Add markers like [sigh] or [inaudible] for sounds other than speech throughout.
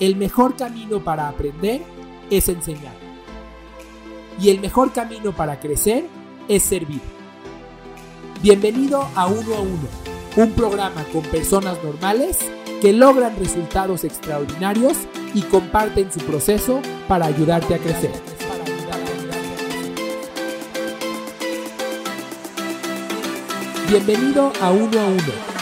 el mejor camino para aprender es enseñar. Y el mejor camino para crecer es servir. Bienvenido a Uno a Uno, un programa con personas normales que logran resultados extraordinarios y comparten su proceso para ayudarte a crecer. Bienvenido a Uno a Uno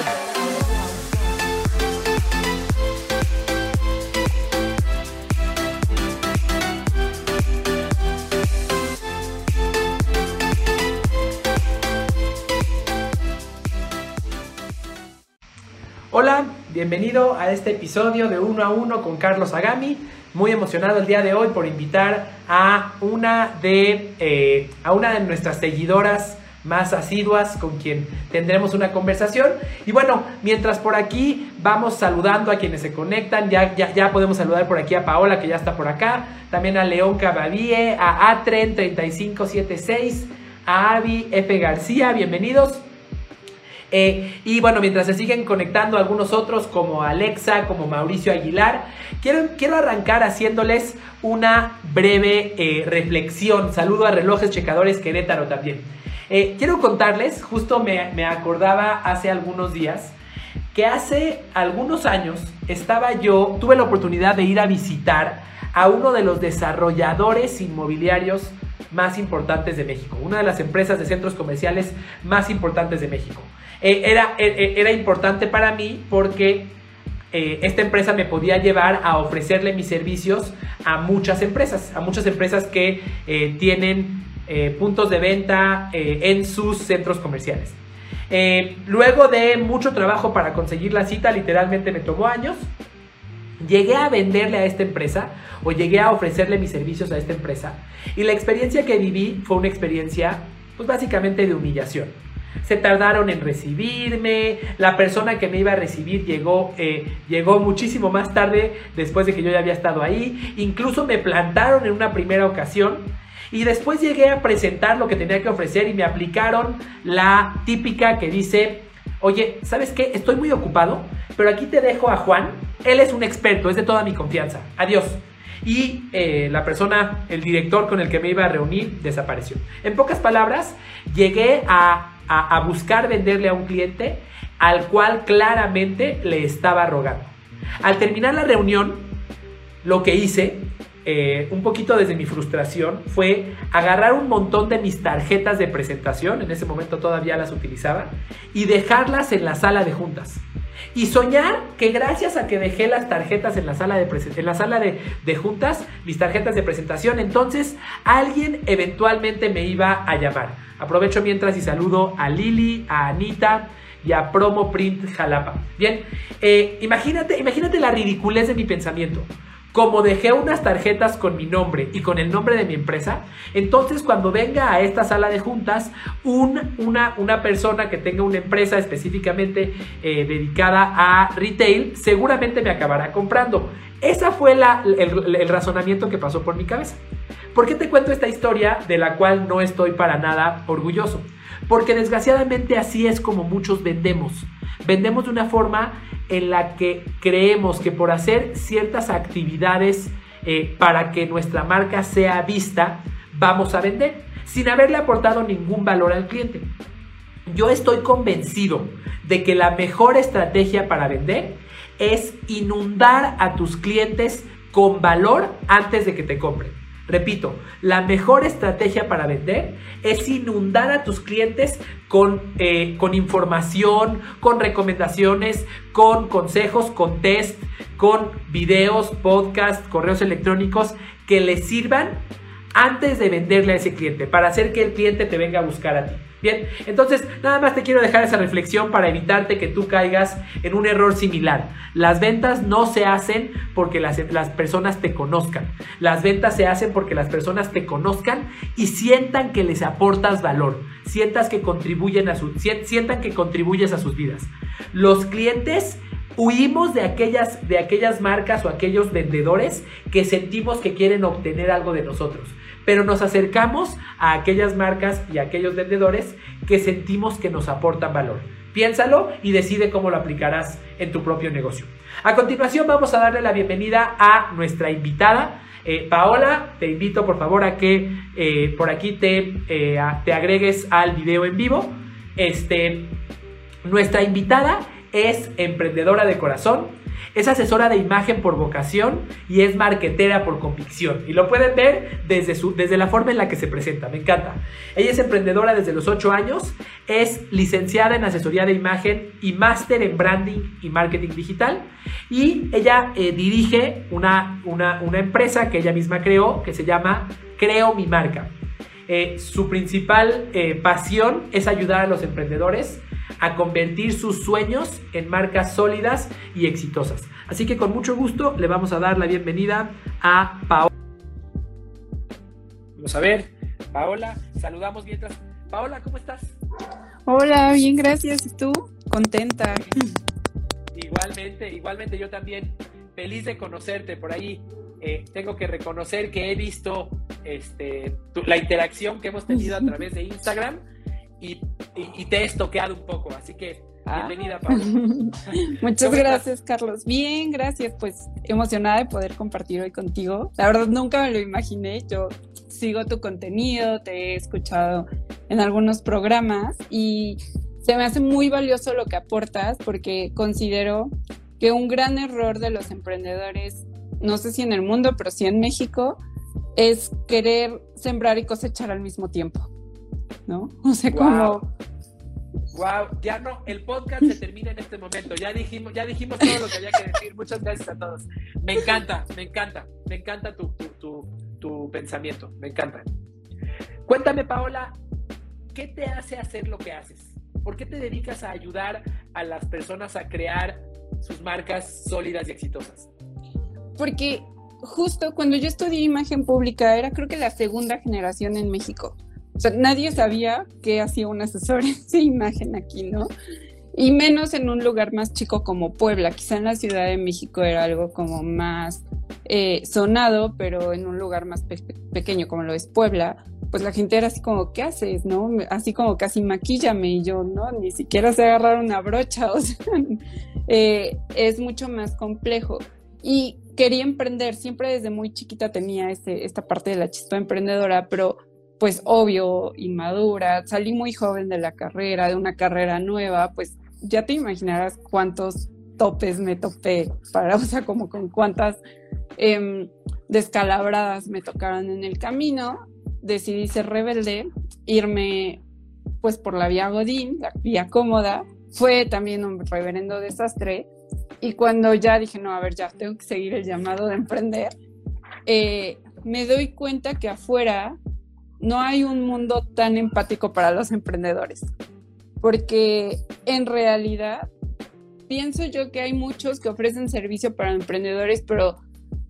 bienvenido a este episodio de Uno a Uno con Carlos Agami. Muy emocionado el día de hoy por invitar a una de, eh, a una de nuestras seguidoras más asiduas con quien tendremos una conversación. Y bueno, mientras por aquí vamos saludando a quienes se conectan, ya, ya, ya podemos saludar por aquí a Paola que ya está por acá, también a León Cabavie, a Atren3576, a Avi F. García, bienvenidos. Eh, y bueno, mientras se siguen conectando algunos otros como Alexa, como Mauricio Aguilar, quiero, quiero arrancar haciéndoles una breve eh, reflexión. Saludo a Relojes Checadores Querétaro también. Eh, quiero contarles, justo me, me acordaba hace algunos días, que hace algunos años estaba yo, tuve la oportunidad de ir a visitar a uno de los desarrolladores inmobiliarios más importantes de México, una de las empresas de centros comerciales más importantes de México. Eh, era, eh, eh, era importante para mí porque esta empresa me podía llevar a ofrecerle mis servicios a muchas empresas, a muchas empresas que tienen puntos de venta en sus centros comerciales. luego de mucho trabajo para conseguir la cita, literalmente me tomó años, llegué a venderle a esta empresa o llegué a ofrecerle mis servicios a esta empresa y la experiencia que viví fue una experiencia pues básicamente de humillación se tardaron en recibirme, la persona que me iba a recibir llegó, eh, llegó muchísimo más tarde después de que yo ya había estado ahí, incluso me plantaron en una primera ocasión y después llegué a presentar lo que tenía que ofrecer y me aplicaron la típica que dice, oye, ¿sabes qué? Estoy muy ocupado, pero aquí te dejo a Juan, él es un experto, es de toda mi confianza, adiós. Y eh, la persona, el director con el que me iba a reunir, desapareció. En pocas palabras, llegué a a, buscar venderle a un cliente al cual claramente le estaba rogando. Al terminar la reunión, lo que hice, eh, un poquito desde mi frustración, fue agarrar un montón de mis tarjetas de presentación, en ese momento todavía las utilizaba, y dejarlas en la sala de juntas. Y soñar que gracias a que dejé las tarjetas en la sala de, en la sala de, de juntas, mis tarjetas de presentación, entonces alguien eventualmente me iba a llamar. Aprovecho mientras y saludo a Lili, a Anita y a Promo Print Jalapa. Bien, eh, imagínate, imagínate la ridiculez de mi pensamiento. Como dejé unas tarjetas con mi nombre y con el nombre de mi empresa, entonces cuando venga a esta sala de juntas una, una persona que tenga una empresa específicamente eh, dedicada a retail, seguramente me acabará comprando. Ese fue el razonamiento que pasó por mi cabeza. ¿Por qué te cuento esta historia de la cual no estoy para nada orgulloso? Porque desgraciadamente así es como muchos vendemos. Vendemos de una forma en la que creemos que por hacer ciertas actividades eh, para que nuestra marca sea vista, vamos a vender, sin haberle aportado ningún valor al cliente. Yo estoy convencido de que la mejor estrategia para vender es inundar a tus clientes con valor antes de que te compren. Repito, la mejor estrategia para vender es inundar a tus clientes con, eh, con información, con recomendaciones, con consejos, con test, con videos, podcasts, correos electrónicos que les sirvan antes de venderle a ese cliente, para hacer que el cliente te venga a buscar a ti. Bien, entonces nada más te quiero dejar esa reflexión para evitarte que tú caigas en un error similar. Las ventas no se hacen porque las, las personas te conozcan. Las ventas se hacen porque las personas te conozcan y sientan que les aportas valor, sientas que contribuyen a su, sientan que contribuyes a sus vidas. Los clientes Huimos de aquellas, de aquellas marcas o aquellos vendedores que sentimos que quieren obtener algo de nosotros pero nos acercamos a aquellas marcas y a aquellos vendedores que sentimos que nos aportan valor. Piénsalo y decide cómo lo aplicarás en tu propio negocio. A continuación vamos a darle la bienvenida a nuestra invitada. Eh, Paola, te invito por favor a que eh, por aquí te, eh, te agregues al video en vivo. Este, nuestra invitada es emprendedora de corazón, es asesora de imagen por vocación y es marquetera por convicción. Y lo pueden ver desde, su, desde la forma en la que se presenta, me encanta. Ella es emprendedora desde los 8 años, es licenciada en asesoría de imagen y máster en branding y marketing digital. Y ella eh, dirige una, una, empresa que ella misma creó que se llama Creo mi marca. Eh, su principal eh, pasión es ayudar a los emprendedores a convertir sus sueños en marcas sólidas y exitosas. Así que con mucho gusto le vamos a dar la bienvenida a Paola. Vamos a ver, Paola, saludamos mientras. Paola, ¿cómo estás? Hola, bien, gracias. ¿Y tú? Contenta. Igualmente, igualmente yo también. Feliz de conocerte por ahí. Eh, tengo que reconocer que he visto este, la interacción que hemos tenido a través de Instagram y, te he estoqueado un poco, así que ah. bienvenida, Paula. [laughs] Muchas gracias, Carlos. Bien, gracias. Pues emocionada de poder compartir hoy contigo. La verdad nunca me lo imaginé. Yo sigo tu contenido, te he escuchado en algunos programas y se me hace muy valioso lo que aportas porque considero que un gran error de los emprendedores, no sé si en el mundo, pero sí en México, es querer sembrar y cosechar al mismo tiempo. ¿no? [laughs] O sea, como... Wow, ya no, el podcast se termina en este momento. Ya dijimos, ya dijimos todo lo que había que decir. Muchas gracias a todos. Me encanta, me encanta, me encanta tu, tu, tu, pensamiento, me encanta. Cuéntame, Paola, ¿qué te hace hacer lo que haces? ¿Por qué te dedicas a ayudar a las personas a crear sus marcas sólidas y exitosas? Porque justo cuando yo estudié imagen pública era creo que la segunda generación en México. O sea, nadie sabía que hacía un asesor [laughs] de imagen aquí, ¿no? Y menos en un lugar más chico como Puebla. Quizá en la Ciudad de México era algo como más eh, sonado, pero en un lugar más pequeño como lo es Puebla, pues la gente era así como, ¿qué haces? ¿No? Así como casi maquíllame y yo, ¿no? Ni siquiera sé agarrar una brocha, [laughs] o sea, eh, es mucho más complejo. Y quería emprender, siempre desde muy chiquita tenía este, esta parte de la chispa emprendedora, pero pues obvio, inmadura, salí muy joven de la carrera, de una carrera nueva, pues ya te imaginarás cuántos topes me topé, para, o sea, como con cuántas em, descalabradas me tocaron en el camino, decidí ser rebelde, irme pues por la vía Godín, la vía cómoda, fue también un reverendo desastre, y cuando ya dije, no, a ver, ya tengo que seguir el llamado de emprender, eh, me doy cuenta que afuera no hay un mundo tan empático para los emprendedores, porque en realidad pienso yo que hay muchos que ofrecen servicio para emprendedores, pero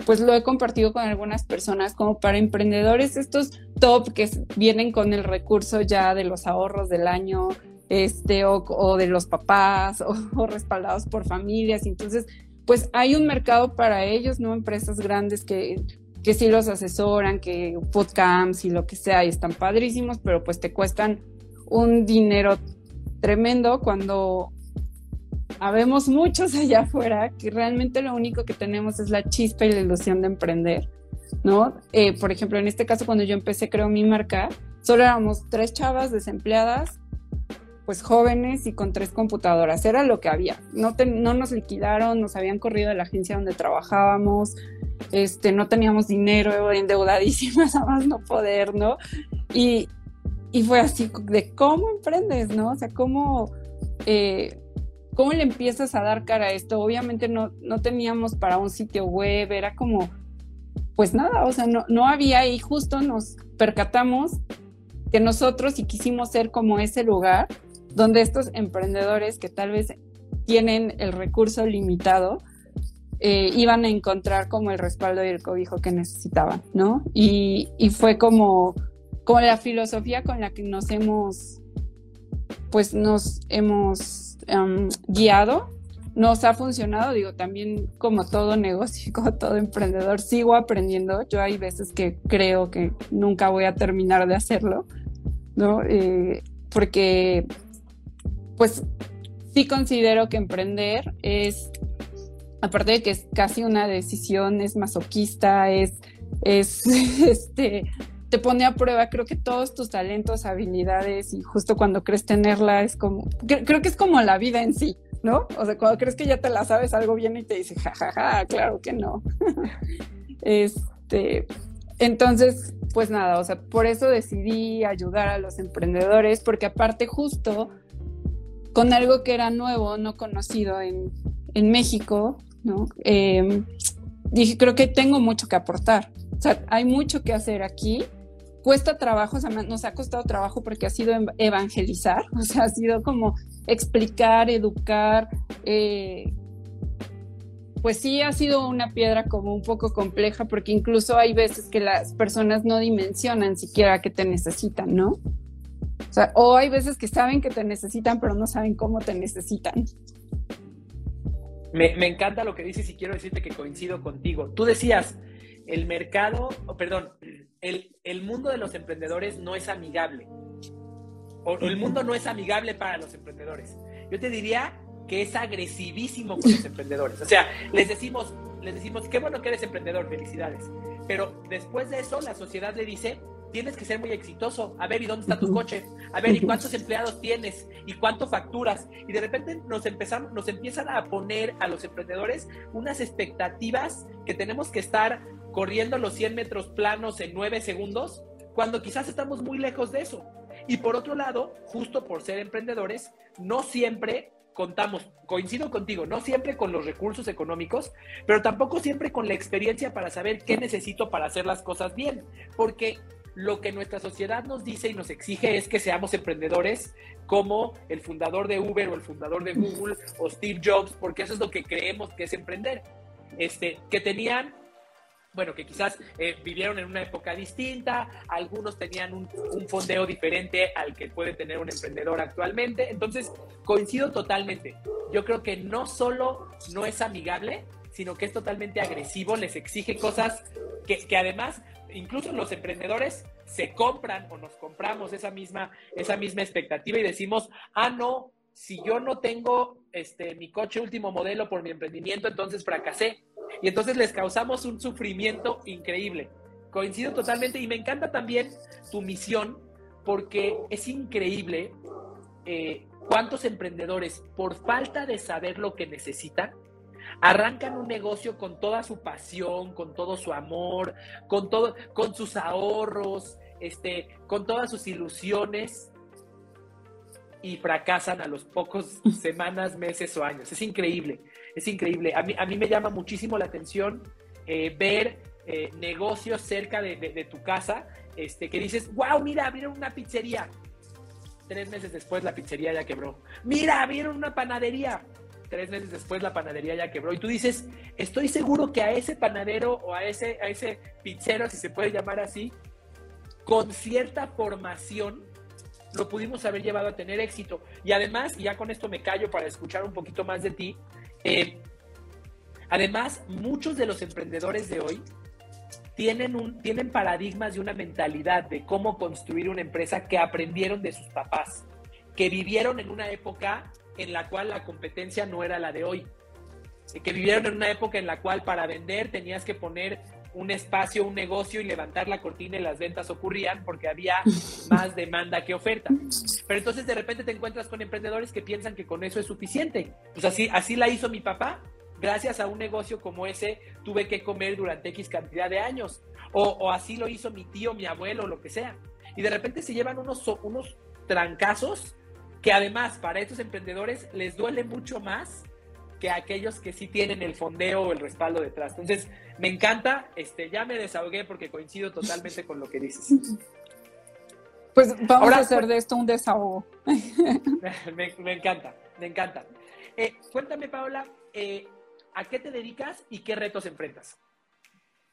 pues lo he compartido con algunas personas como para emprendedores estos top que vienen con el recurso ya de los ahorros del año, este, o, de los papás, [laughs] o, o, respaldados por familias. Entonces, pues hay un mercado para ellos, ¿no? Empresas grandes que que sí los asesoran, que podcams y lo que sea, y están padrísimos, pero pues te cuestan un dinero tremendo cuando habemos muchos [laughs] allá afuera que realmente lo único que tenemos es la chispa y la ilusión de emprender, ¿no? Eh, por ejemplo, en este caso, cuando yo empecé, creo, mi marca, solo éramos tres chavas desempleadas, pues jóvenes y con tres computadoras, era lo que había. No, no nos liquidaron, nos habían corrido de la agencia donde trabajábamos, este, no teníamos dinero, endeudadísimas [laughs] a más no poder, ¿no? Y, fue así de cómo emprendes, ¿no? O sea, cómo, eh, cómo le empiezas a dar cara a esto. Obviamente no, no teníamos para un sitio web, era como, pues nada, o sea, no, no había y justo nos percatamos que nosotros y quisimos ser como ese lugar donde estos emprendedores que tal vez tienen el recurso limitado, eh, iban a encontrar como el respaldo y el cobijo que necesitaban, ¿no? Y, fue como, como la filosofía con la que nos hemos, pues nos hemos em, guiado, nos ha funcionado, digo, también como todo negocio, [laughs] como todo emprendedor, sigo aprendiendo, yo hay veces que creo que nunca voy a terminar de hacerlo, ¿no? Eh, porque, pues, sí considero que emprender es, aparte de que es casi una decisión, es masoquista, es, es, [laughs] este, te pone a prueba, creo que todos tus talentos, habilidades y justo cuando crees tenerla es como, creo que es como la vida en sí, ¿no? O sea, cuando crees que ya te la sabes, algo viene y te dice, jajaja, ja, ja, claro que no. [laughs] este, entonces, pues nada, o sea, por eso decidí ayudar a los emprendedores, porque aparte justo con algo que era nuevo, no conocido en, en México, ¿no? Em, dije, creo que tengo mucho que aportar. O sea, hay mucho que hacer aquí cuesta trabajo, o sea, nos ha costado trabajo porque ha sido evangelizar, [laughs] o sea, ha sido como explicar, educar, eh, pues sí ha sido una piedra como un poco compleja porque incluso hay veces que las personas no dimensionan siquiera que te necesitan, ¿no? O hay veces que saben que te necesitan pero no saben cómo te necesitan. Me, encanta lo que dices y quiero decirte que coincido contigo. Tú decías, el mercado, perdón, el, mundo de los emprendedores no es amigable. O, el mundo no es amigable para los emprendedores. Yo te diría que es agresivísimo con los emprendedores. O sea, les decimos, les decimos, qué bueno que eres emprendedor, felicidades. Pero después de eso, la sociedad le dice, tienes que ser muy exitoso. A ver, ¿y dónde está tu coche? A ver, ¿y cuántos empleados tienes? ¿Y cuánto facturas? Y de repente nos, empezamos, nos empiezan a poner a los emprendedores unas expectativas que tenemos que estar corriendo los 100 metros planos en 9 segundos, cuando quizás estamos muy lejos de eso. Y por otro lado, justo por ser emprendedores, no siempre contamos, coincido contigo, no siempre con los recursos económicos, pero tampoco siempre con la experiencia para saber qué necesito para hacer las cosas bien, porque lo que nuestra sociedad nos dice y nos exige es que seamos emprendedores como el fundador de Uber o el fundador de Google o Steve Jobs, porque eso es lo que creemos que es emprender. Este, que tenían bueno, que quizás eh, vivieron en una época distinta, algunos tenían un, fondeo diferente al que puede tener un emprendedor actualmente. Entonces, coincido totalmente. Yo creo que no solo no es amigable, sino que es totalmente agresivo, les exige cosas que, que además incluso los emprendedores se compran o nos compramos esa misma, esa misma expectativa y decimos, ah, no, si yo no tengo este, mi coche último modelo por mi emprendimiento, entonces fracasé. Y entonces les causamos un sufrimiento increíble. Coincido totalmente y me encanta también tu misión porque es increíble eh, cuántos emprendedores, por falta de saber lo que necesitan, arrancan un negocio con toda su pasión, con todo su amor, con todo, con sus ahorros, este, con todas sus ilusiones y fracasan a los pocos [laughs] semanas, meses o años. Es increíble, es increíble. A mí, a mí me llama muchísimo la atención eh, ver eh, negocios cerca de, tu casa este, que dices, wow, mira, abrieron una pizzería. Tres meses después la pizzería ya quebró. Mira, abrieron una panadería. Tres meses después la panadería ya quebró. Y tú dices, estoy seguro que a ese panadero o a ese, a ese pizzero, si se puede llamar así, con cierta formación, lo pudimos haber llevado a tener éxito. Y además, y ya con esto me callo para escuchar un poquito más de ti, eh, además, muchos de los emprendedores de hoy tienen, un, tienen paradigmas y una mentalidad de cómo construir una empresa que aprendieron de sus papás, que vivieron en una época en la cual la competencia no era la de hoy, que vivieron en una época en la cual para vender tenías que poner un espacio, un negocio y levantar la cortina y las ventas ocurrían porque había [laughs] más demanda que oferta. Pero entonces de repente te encuentras con emprendedores que piensan que con eso es suficiente. Pues así, así la hizo mi papá. Gracias a un negocio como ese tuve que comer durante X cantidad de años. O, así lo hizo mi tío, mi abuelo, lo que sea. Y de repente se llevan unos, unos trancazos que además para estos emprendedores les duele mucho más que aquellos que sí tienen el fondeo o el respaldo detrás. Entonces, me encanta, este, ya me desahogué porque coincido totalmente con lo que dices. Pues vamos a hacer de esto un desahogo. [laughs] me, encanta, me encanta. Eh, cuéntame, Paola, eh, ¿a qué te dedicas y qué retos enfrentas?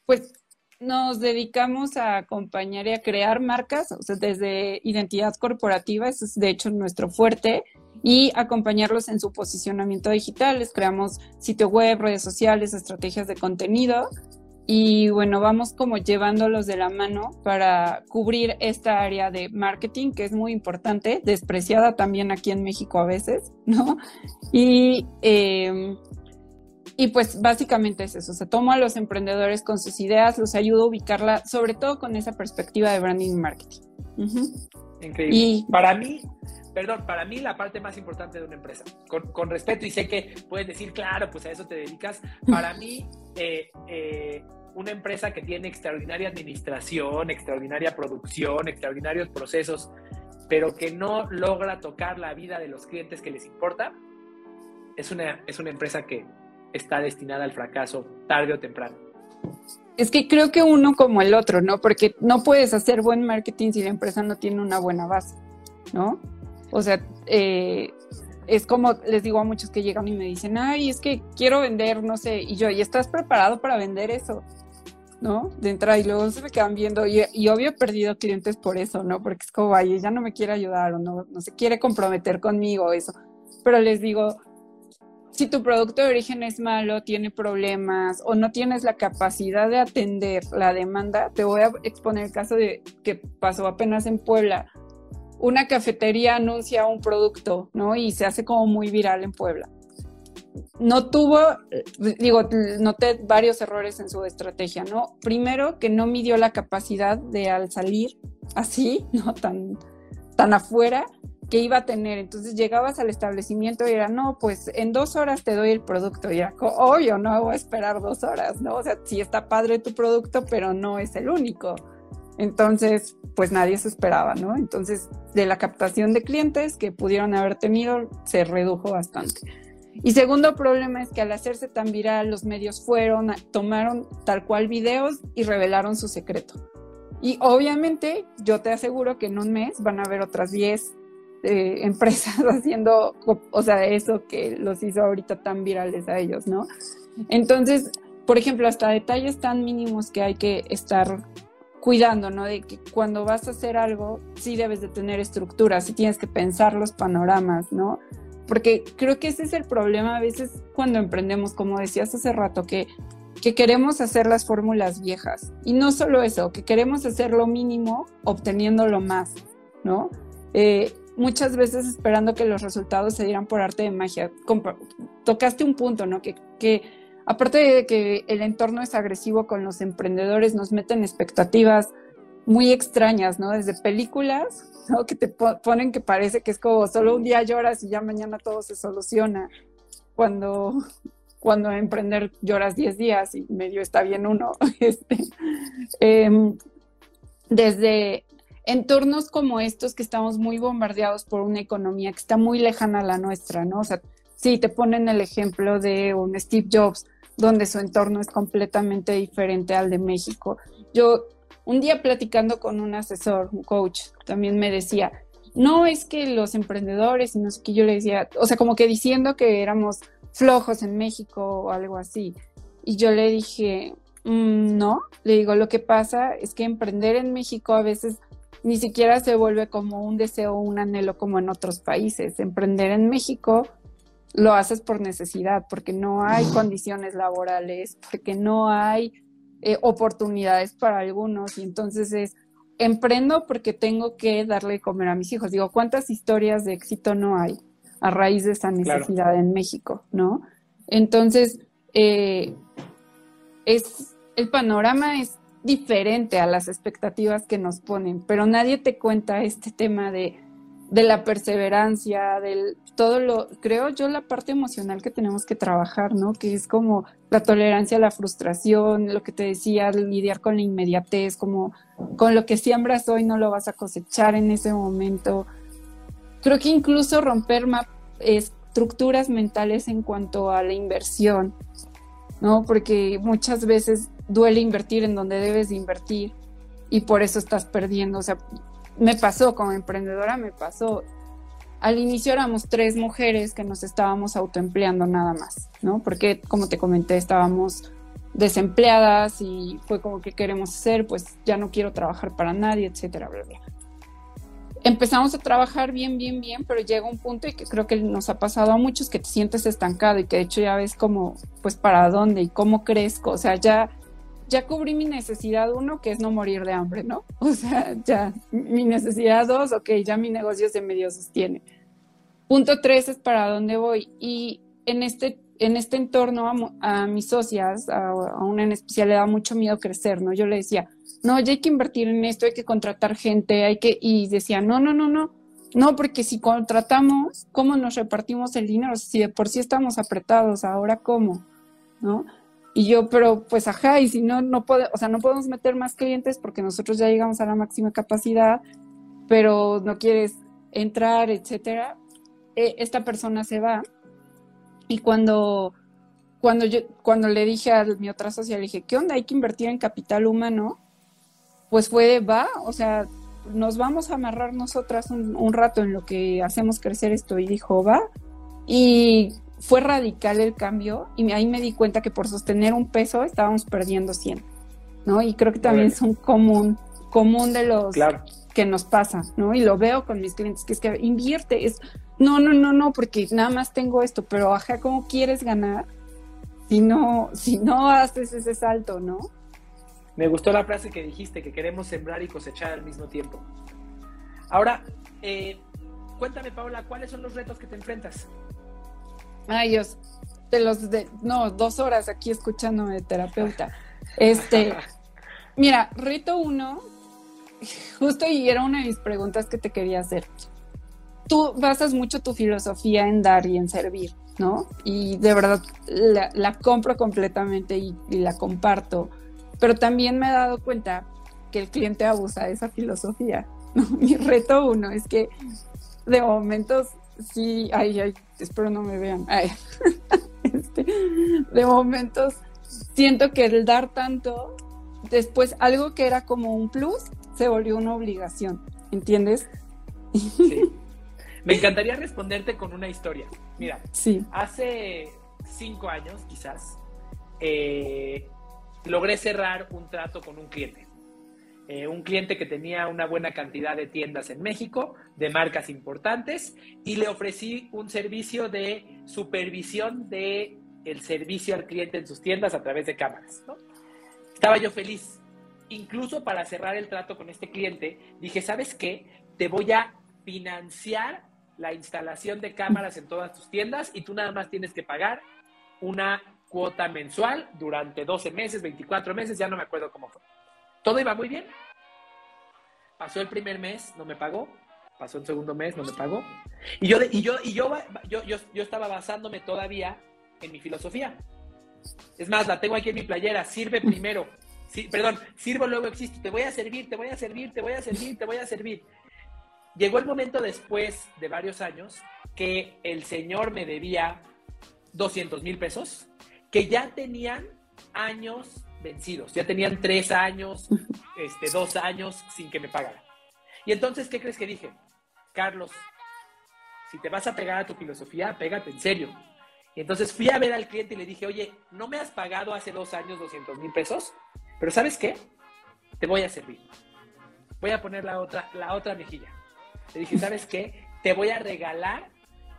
Pues nos dedicamos a acompañar y a crear marcas, o sea, desde identidad corporativa, eso es de hecho nuestro fuerte, y acompañarlos en su posicionamiento digital. Les creamos sitio web, redes sociales, estrategias de contenido y bueno, vamos como llevándolos de la mano para cubrir esta área de marketing que es muy importante, despreciada también aquí en México a veces, ¿no? Y, em, y pues básicamente es eso, se toma a los emprendedores con sus ideas, los ayuda a ubicarla, sobre todo con esa perspectiva de branding y marketing. Increíble. Y, para mí, perdón, para mí la parte más importante de una empresa, con, respeto, y sé que puedes decir, claro, pues a eso te dedicas, para mí, eh, eh, una empresa que tiene extraordinaria administración, extraordinaria producción, extraordinarios procesos, pero que no logra tocar la vida de los clientes que les importa, es una, es una empresa que está destinada al fracaso tarde o temprano. Es que creo que uno como el otro, ¿no? Porque no puedes hacer buen marketing si la empresa no tiene una buena base, ¿no? O sea, eh, es como les digo a muchos que llegan y me dicen, ay, es que quiero vender, no sé, y yo, ¿y estás preparado para vender eso? ¿No? De entrada y luego se me quedan viendo y, obvio he perdido clientes por eso, ¿no? Porque es como, ay, ella no me quiere ayudar o no, no se quiere comprometer conmigo, eso. Pero les digo, si tu producto de origen es malo, tiene problemas o no tienes la capacidad de atender la demanda, te voy a exponer el caso de que pasó apenas en Puebla una cafetería anuncia un producto, ¿no? Y se hace como muy viral en Puebla. No tuvo, digo, noté varios errores en su estrategia, ¿no? Primero, que no midió la capacidad de al salir así, ¿no? Tan, tan afuera, que iba a tener. Entonces llegabas al establecimiento y era, no, pues en dos horas te doy el producto. Y era, obvio, no voy a esperar dos horas, ¿no? O sea, sí está padre tu producto, pero no es el único. Entonces, pues nadie se esperaba, ¿no? Entonces, de la captación de clientes que pudieron haber tenido, se redujo bastante. Y segundo problema es que al hacerse tan viral, los medios fueron, tomaron tal cual videos y revelaron su secreto. Y obviamente, yo te aseguro que en un mes van a haber otras 10 eh, empresas [laughs] haciendo, o sea, eso que los hizo ahorita tan virales a ellos, ¿no? Entonces, por ejemplo, hasta detalles tan mínimos que hay que estar cuidando, ¿no? De que cuando vas a hacer algo, sí debes de tener estructura, sí tienes que pensar los panoramas, ¿no? Porque creo que ese es el problema a veces cuando emprendemos, como decías hace rato, que, que queremos hacer las fórmulas viejas. Y no solo eso, que queremos hacer lo mínimo obteniendo lo más, ¿no? Eh, muchas veces esperando que los resultados se dieran por arte de magia. Tocaste un punto, ¿no? Que, que aparte de que el entorno es agresivo con los emprendedores, nos meten expectativas muy extrañas, ¿no? Desde películas, ¿no? Que te ponen que parece que es como solo un día lloras y ya mañana todo se soluciona. Cuando, cuando emprender lloras 10 días y medio está bien uno. [laughs] Este, em, desde entornos como estos que estamos muy bombardeados por una economía que está muy lejana a la nuestra, ¿no? O sea, sí, te ponen el ejemplo de un Steve Jobs, donde su entorno es completamente diferente al de México. Yo un día platicando con un asesor, un coach, también me decía, no es que los emprendedores, sino que yo le decía, o sea, como que diciendo que éramos flojos en México o algo así. Y yo le dije, mm, no, le digo, lo que pasa es que emprender en México a veces ni siquiera se vuelve como un deseo o un anhelo como en otros países. Emprender en México lo haces por necesidad, porque no hay condiciones laborales, porque no hay eh, oportunidades para algunos y entonces es, emprendo porque tengo que darle de comer a mis hijos. Digo, ¿cuántas historias de éxito no hay a raíz de esa necesidad en México, no? Entonces, eh, es, el panorama es diferente a las expectativas que nos ponen, pero nadie te cuenta este tema de de la perseverancia, del todo lo, creo yo, la parte emocional que tenemos que trabajar, ¿no? Que es como la tolerancia a la frustración, lo que te decía, lidiar con la inmediatez, como con lo que siembras hoy no lo vas a cosechar en ese momento. Creo que incluso romper estructuras mentales en cuanto a la inversión, ¿no? Porque muchas veces duele invertir en donde debes de invertir y por eso estás perdiendo. O sea, me pasó como emprendedora, me pasó. Al inicio éramos tres mujeres que nos estábamos autoempleando nada más, ¿no? Porque, como te comenté, estábamos desempleadas y fue como que queremos hacer, pues ya no quiero trabajar para nadie, etcétera, bla, bla. Empezamos a trabajar bien, bien, bien, pero llega un punto y que creo que nos ha pasado a muchos que te sientes estancado y que de hecho ya ves como, pues para dónde y cómo crezco, o sea, ya ya cubrí mi necesidad uno, que es no morir de hambre, ¿no? [laughs] O sea, ya, mi necesidad dos, ok, ya mi negocio se medio sostiene. Punto tres es para dónde voy. Y en este, en este entorno a, mis socias, a, una en especial, le da mucho miedo crecer, ¿no? Yo le decía, no, ya hay que invertir en esto, hay que contratar gente, hay que, y decía, no, no, no, no, no, porque si contratamos, ¿cómo nos repartimos el dinero? Si de por sí estamos apretados, ahora cómo, ¿no? Y yo, pero pues ajá, y si no, no puede, o sea, no podemos meter más clientes porque nosotros ya llegamos a la máxima capacidad, pero no quieres entrar, etcétera. E, esta persona se va. Y cuando, cuando yo, cuando le dije a mi otra socia, le dije, ¿qué onda? Hay que invertir en capital humano. Pues fue, va, o sea, nos vamos a amarrar nosotras un, un rato en lo que hacemos crecer esto. Y dijo, va. Y fue radical el cambio y ahí me di cuenta que por sostener un peso estábamos perdiendo 100, ¿no? Y creo que también es un común, común de los que nos pasa, ¿no? Y lo veo con mis clientes, que es que invierte, es, no, no, no, no, porque nada más tengo esto, pero ajá, ¿cómo quieres ganar si no, si no haces ese salto, ¿no? Me gustó la frase que dijiste, que queremos sembrar y cosechar al mismo tiempo. Ahora, eh, cuéntame, Paula, ¿cuáles son los retos que te enfrentas? Ay, Dios, de los de, no, dos horas aquí escuchándome de terapeuta. Este, mira, reto uno, justo y era una de mis preguntas que te quería hacer. Tú basas mucho tu filosofía en dar y en servir, ¿no? Y de verdad la, compro completamente y, la comparto, pero también me he dado cuenta que el cliente abusa de esa filosofía. [laughs] Mi reto uno es que de momentos sí, ay, ay, espero no me vean. [laughs] Este, de momentos siento que el dar tanto, después algo que era como un plus, se volvió una obligación, ¿entiendes? Sí. [laughs] Me encantaría responderte con una historia. Mira, sí. hace cinco años quizás, eh, logré cerrar un trato con un cliente. Eh, un cliente que tenía una buena cantidad de tiendas en México, de marcas importantes, y le ofrecí un servicio de supervisión de servicio al cliente en sus tiendas a través de cámaras. Estaba yo feliz. Incluso para cerrar el trato con este cliente, dije, ¿sabes qué? Te voy a financiar la instalación de cámaras en todas tus tiendas y tú nada más tienes que pagar una cuota mensual durante 12 meses, 24 meses, ya no me acuerdo cómo fue. Todo iba muy bien. Pasó el primer mes, no me pagó. Pasó el segundo mes, no me pagó. Y yo, y yo, y yo, yo, yo, estaba basándome todavía en mi filosofía. Es más, la tengo aquí en mi playera. Sirve primero. Sí, perdón, sirvo luego existo. Te voy a servir, te voy a servir, te voy a servir, te voy a servir. Llegó el momento después de varios años que el señor me debía 200 mil pesos, que ya tenían años vencidos. Ya tenían tres años, este, dos años sin que me pagaran. Y entonces, ¿qué crees que dije? Carlos, si te vas a pegar a tu filosofía, pégate en serio. Y entonces fui a ver al cliente y le dije, oye, ¿no me has pagado hace dos años 200 mil pesos? Pero ¿sabes qué? Te voy a servir. Voy a poner la otra, la otra mejilla. Le dije, ¿sabes qué? Te voy a regalar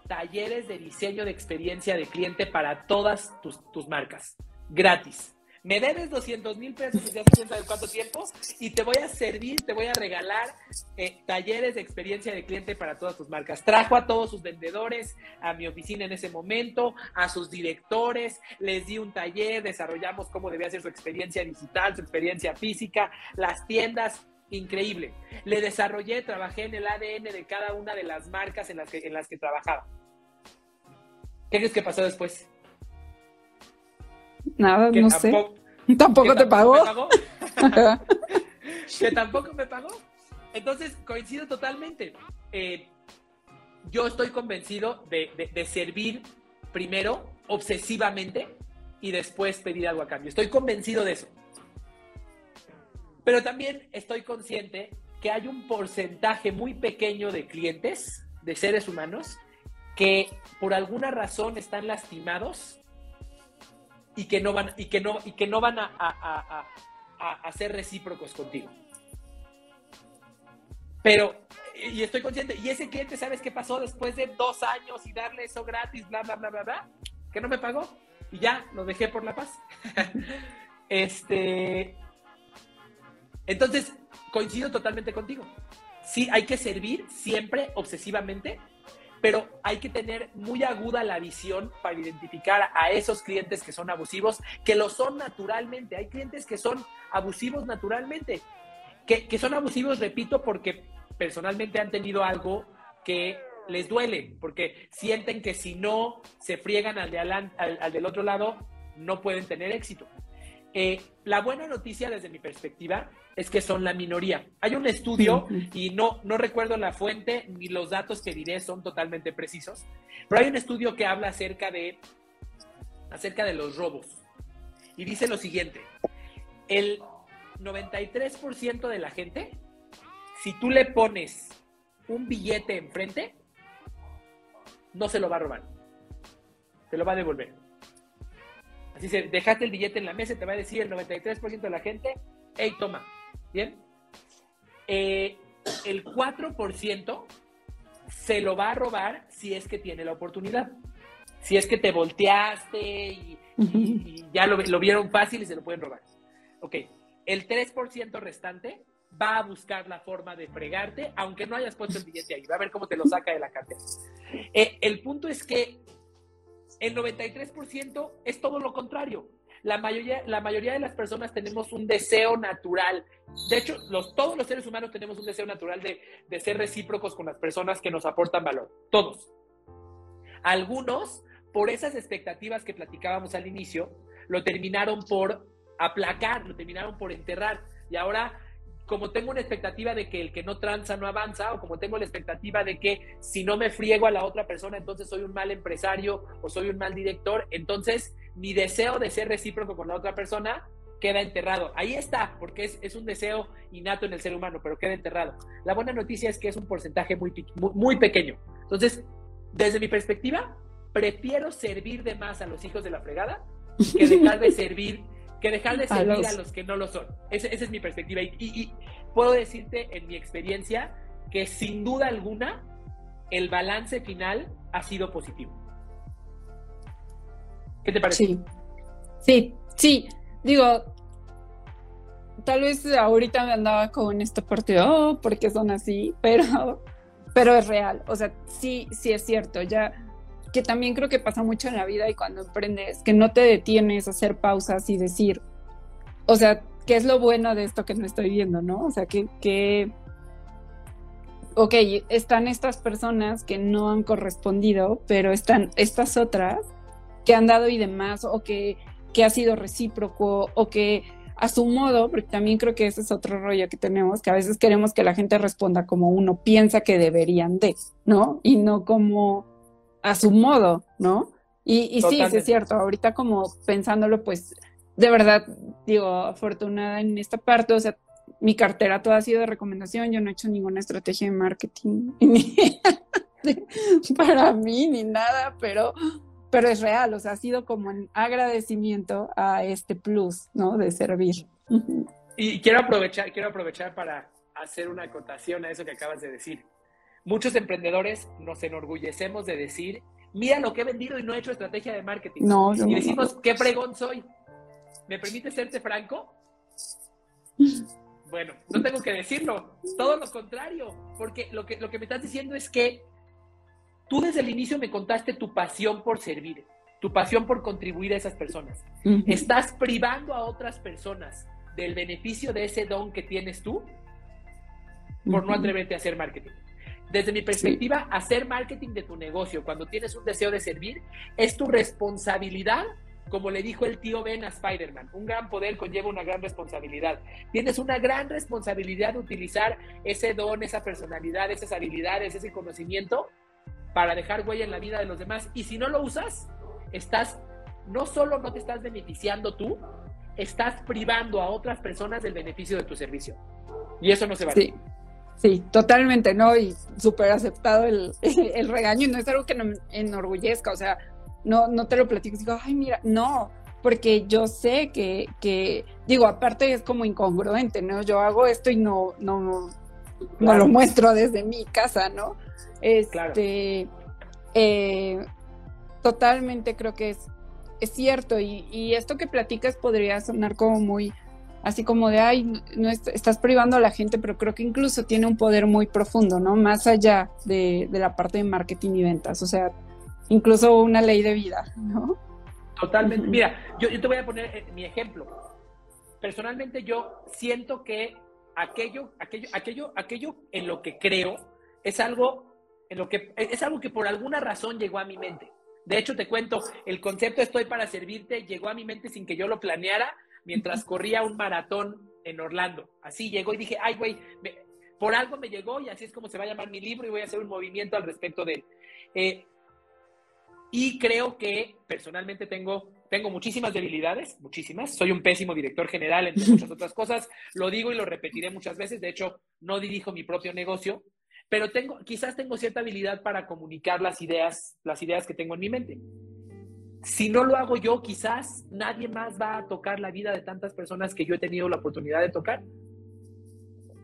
talleres de diseño de experiencia de cliente para todas tus, tus marcas. Gratis me debes 200 mil pesos desde cuánto tiempo y te voy a servir, te voy a regalar eh, talleres de experiencia de cliente para todas tus marcas. Trajo a todos sus vendedores a mi oficina en ese momento, a sus directores, les di un taller, desarrollamos cómo debía ser su experiencia digital, su experiencia física, las tiendas, increíble. Le desarrollé, trabajé en el ADN de cada una de las marcas en las que, en las que trabajaba. ¿Qué crees que pasó después? Nada, no sé. [laughs] ¿Tampoco te pagó? [laughs] que tampoco me pagó. Entonces, coincido totalmente. Eh, yo estoy convencido de, servir primero obsesivamente y después pedir algo a cambio. Estoy convencido de eso. Pero también estoy consciente que hay un porcentaje muy pequeño de clientes, de seres humanos, que por alguna razón están lastimados y que no van, y que no, y que no van a, a, a, ser recíprocos contigo. Pero, y estoy consciente, y ese cliente, ¿sabes qué pasó después de dos años y darle eso gratis, bla, bla, bla, bla, bla? Que no me pagó y ya lo dejé por la paz. [laughs] Este. Entonces, coincido totalmente contigo. Sí, hay que servir siempre obsesivamente, pero hay que tener muy aguda la visión para identificar a esos clientes que son abusivos, que lo son naturalmente. Hay clientes que son abusivos naturalmente, que, son abusivos, repito, porque personalmente han tenido algo que les duele, porque sienten que si no se friegan al, de al, del otro lado, no pueden tener éxito. Eh, la buena noticia desde mi perspectiva es que son la minoría. Hay un estudio, y no, no recuerdo la fuente ni los datos que diré son totalmente precisos, pero hay un estudio que habla acerca de, acerca de los robos. Y dice lo siguiente, el 93% de la gente, si tú le pones un billete enfrente, no se lo va a robar. Te lo va a devolver. Así se, dejaste el billete en la mesa, te va a decir el 93% de la gente, hey, toma, ¿bien? Eh, el 4% se lo va a robar si es que tiene la oportunidad. Si es que te volteaste y, ya lo, lo, vieron fácil y se lo pueden robar. Ok, el 3% restante va a buscar la forma de fregarte, aunque no hayas puesto el billete ahí, va a ver cómo te lo saca de la cartera. Eh, el punto es que el 93% es todo lo contrario. La mayoría, la mayoría de las personas tenemos un deseo natural. De hecho, todos los seres humanos tenemos un deseo natural de ser recíprocos con las personas que nos aportan valor. Todos. Algunos, por esas expectativas que platicábamos al inicio, lo terminaron por aplacar, lo terminaron por enterrar. Y ahora como tengo una expectativa de que el que no tranza no avanza, o como tengo la expectativa de que si no me friego a la otra persona, entonces soy un mal empresario o soy un mal director, entonces mi deseo de ser recíproco con la otra persona queda enterrado. Ahí está, porque es, un deseo innato en el ser humano, pero queda enterrado. La buena noticia es que es un porcentaje muy, muy pequeño. Entonces, desde mi perspectiva, prefiero servir de más a los hijos de la fregada que dejar de [laughs] servir que dejar de servir a los, que no lo son. esa es mi perspectiva. Y, puedo decirte en mi experiencia que sin duda alguna el balance final ha sido positivo. ¿Qué te parece? Sí, sí, sí. Digo, tal vez ahorita me andaba con esta parte oh, porque son así, [laughs] pero, pero es real. O sea, sí, sí es cierto. Ya que también creo que pasa mucho en la vida y cuando emprendes, que no te detienes a hacer pausas y decir, o sea, ¿qué es lo bueno de esto que no estoy viendo, no? O sea, que, que ok, están estas personas que no han correspondido, pero están estas otras que han dado y demás, o que, que ha sido recíproco, o que a su modo, porque también creo que ese es otro rollo que tenemos, que a veces queremos que la gente responda como uno piensa que deberían de, ¿no? Y no como a su modo, ¿no? Y, sí, es cierto, ahorita como pensándolo, pues de verdad, digo, afortunada en esta parte, o sea, mi cartera toda ha sido de recomendación, yo no he hecho ninguna estrategia de marketing [laughs] para mí ni nada, pero, pero es real, o sea, ha sido como un agradecimiento a este plus, ¿no? De servir. Y quiero aprovechar, quiero aprovechar para hacer una acotación a eso que acabas de decir. Muchos emprendedores nos enorgullecemos de decir, mira lo que he vendido y no he hecho estrategia de marketing. No, y decimos, qué pregón soy. ¿Me permite serte franco? [laughs] Bueno, no tengo que decirlo, todo lo contrario, porque lo que, lo que me estás diciendo es que tú desde el inicio me contaste tu pasión por servir, tu pasión por contribuir a esas personas. Estás privando a otras personas del beneficio de ese don que tienes tú por no atreverte a hacer marketing. Desde mi perspectiva, hacer marketing de tu negocio cuando tienes un deseo de servir es tu responsabilidad, como le dijo el tío Ben a Spider-Man. Un gran poder conlleva una gran responsabilidad. Tienes una gran responsabilidad de utilizar ese don, esa personalidad, esas habilidades, ese conocimiento para dejar huella en la vida de los demás. Y si no lo usas, estás, no solo no te estás beneficiando tú, estás privando a otras personas del beneficio de tu servicio. Y eso no se vale. Sí, totalmente, ¿no? Y súper aceptado el, [laughs] el, regaño y no es algo que me enorgullezca, o sea, no, no te lo platico y digo, ay, mira, no, porque yo sé que, que, digo, aparte es como incongruente, ¿no? Yo hago esto y no, no, no lo muestro desde mi casa, ¿no? Este, eh, totalmente creo que es es cierto, y, esto que platicas podría sonar como muy, así como de, ay, no estás privando a la gente, pero creo que incluso tiene un poder muy profundo, ¿no? Más allá de, la parte de marketing y ventas, o sea, incluso una ley de vida, ¿no? Totalmente. Mira, yo, te voy a poner eh, mi ejemplo. Personalmente yo siento que aquello, aquello, aquello, aquello en lo que creo es algo en lo que es algo que por alguna razón llegó a mi mente. De hecho, te cuento, el concepto estoy para servirte llegó a mi mente sin que yo lo planeara mientras corría un maratón en Orlando. Así llegó y dije, ay, güey, por algo me llegó y así es como se va a llamar mi libro y voy a hacer un movimiento al respecto de él. Eh, y creo que personalmente tengo, tengo muchísimas debilidades, muchísimas. Soy un pésimo director general, entre muchas [laughs] otras cosas. Lo digo y lo repetiré muchas veces. De hecho, no dirijo mi propio negocio, pero tengo, quizás tengo cierta habilidad para comunicar las ideas, las ideas que tengo en mi mente. Si no lo hago yo, quizás nadie más va a tocar la vida de tantas personas que yo he tenido la oportunidad de tocar.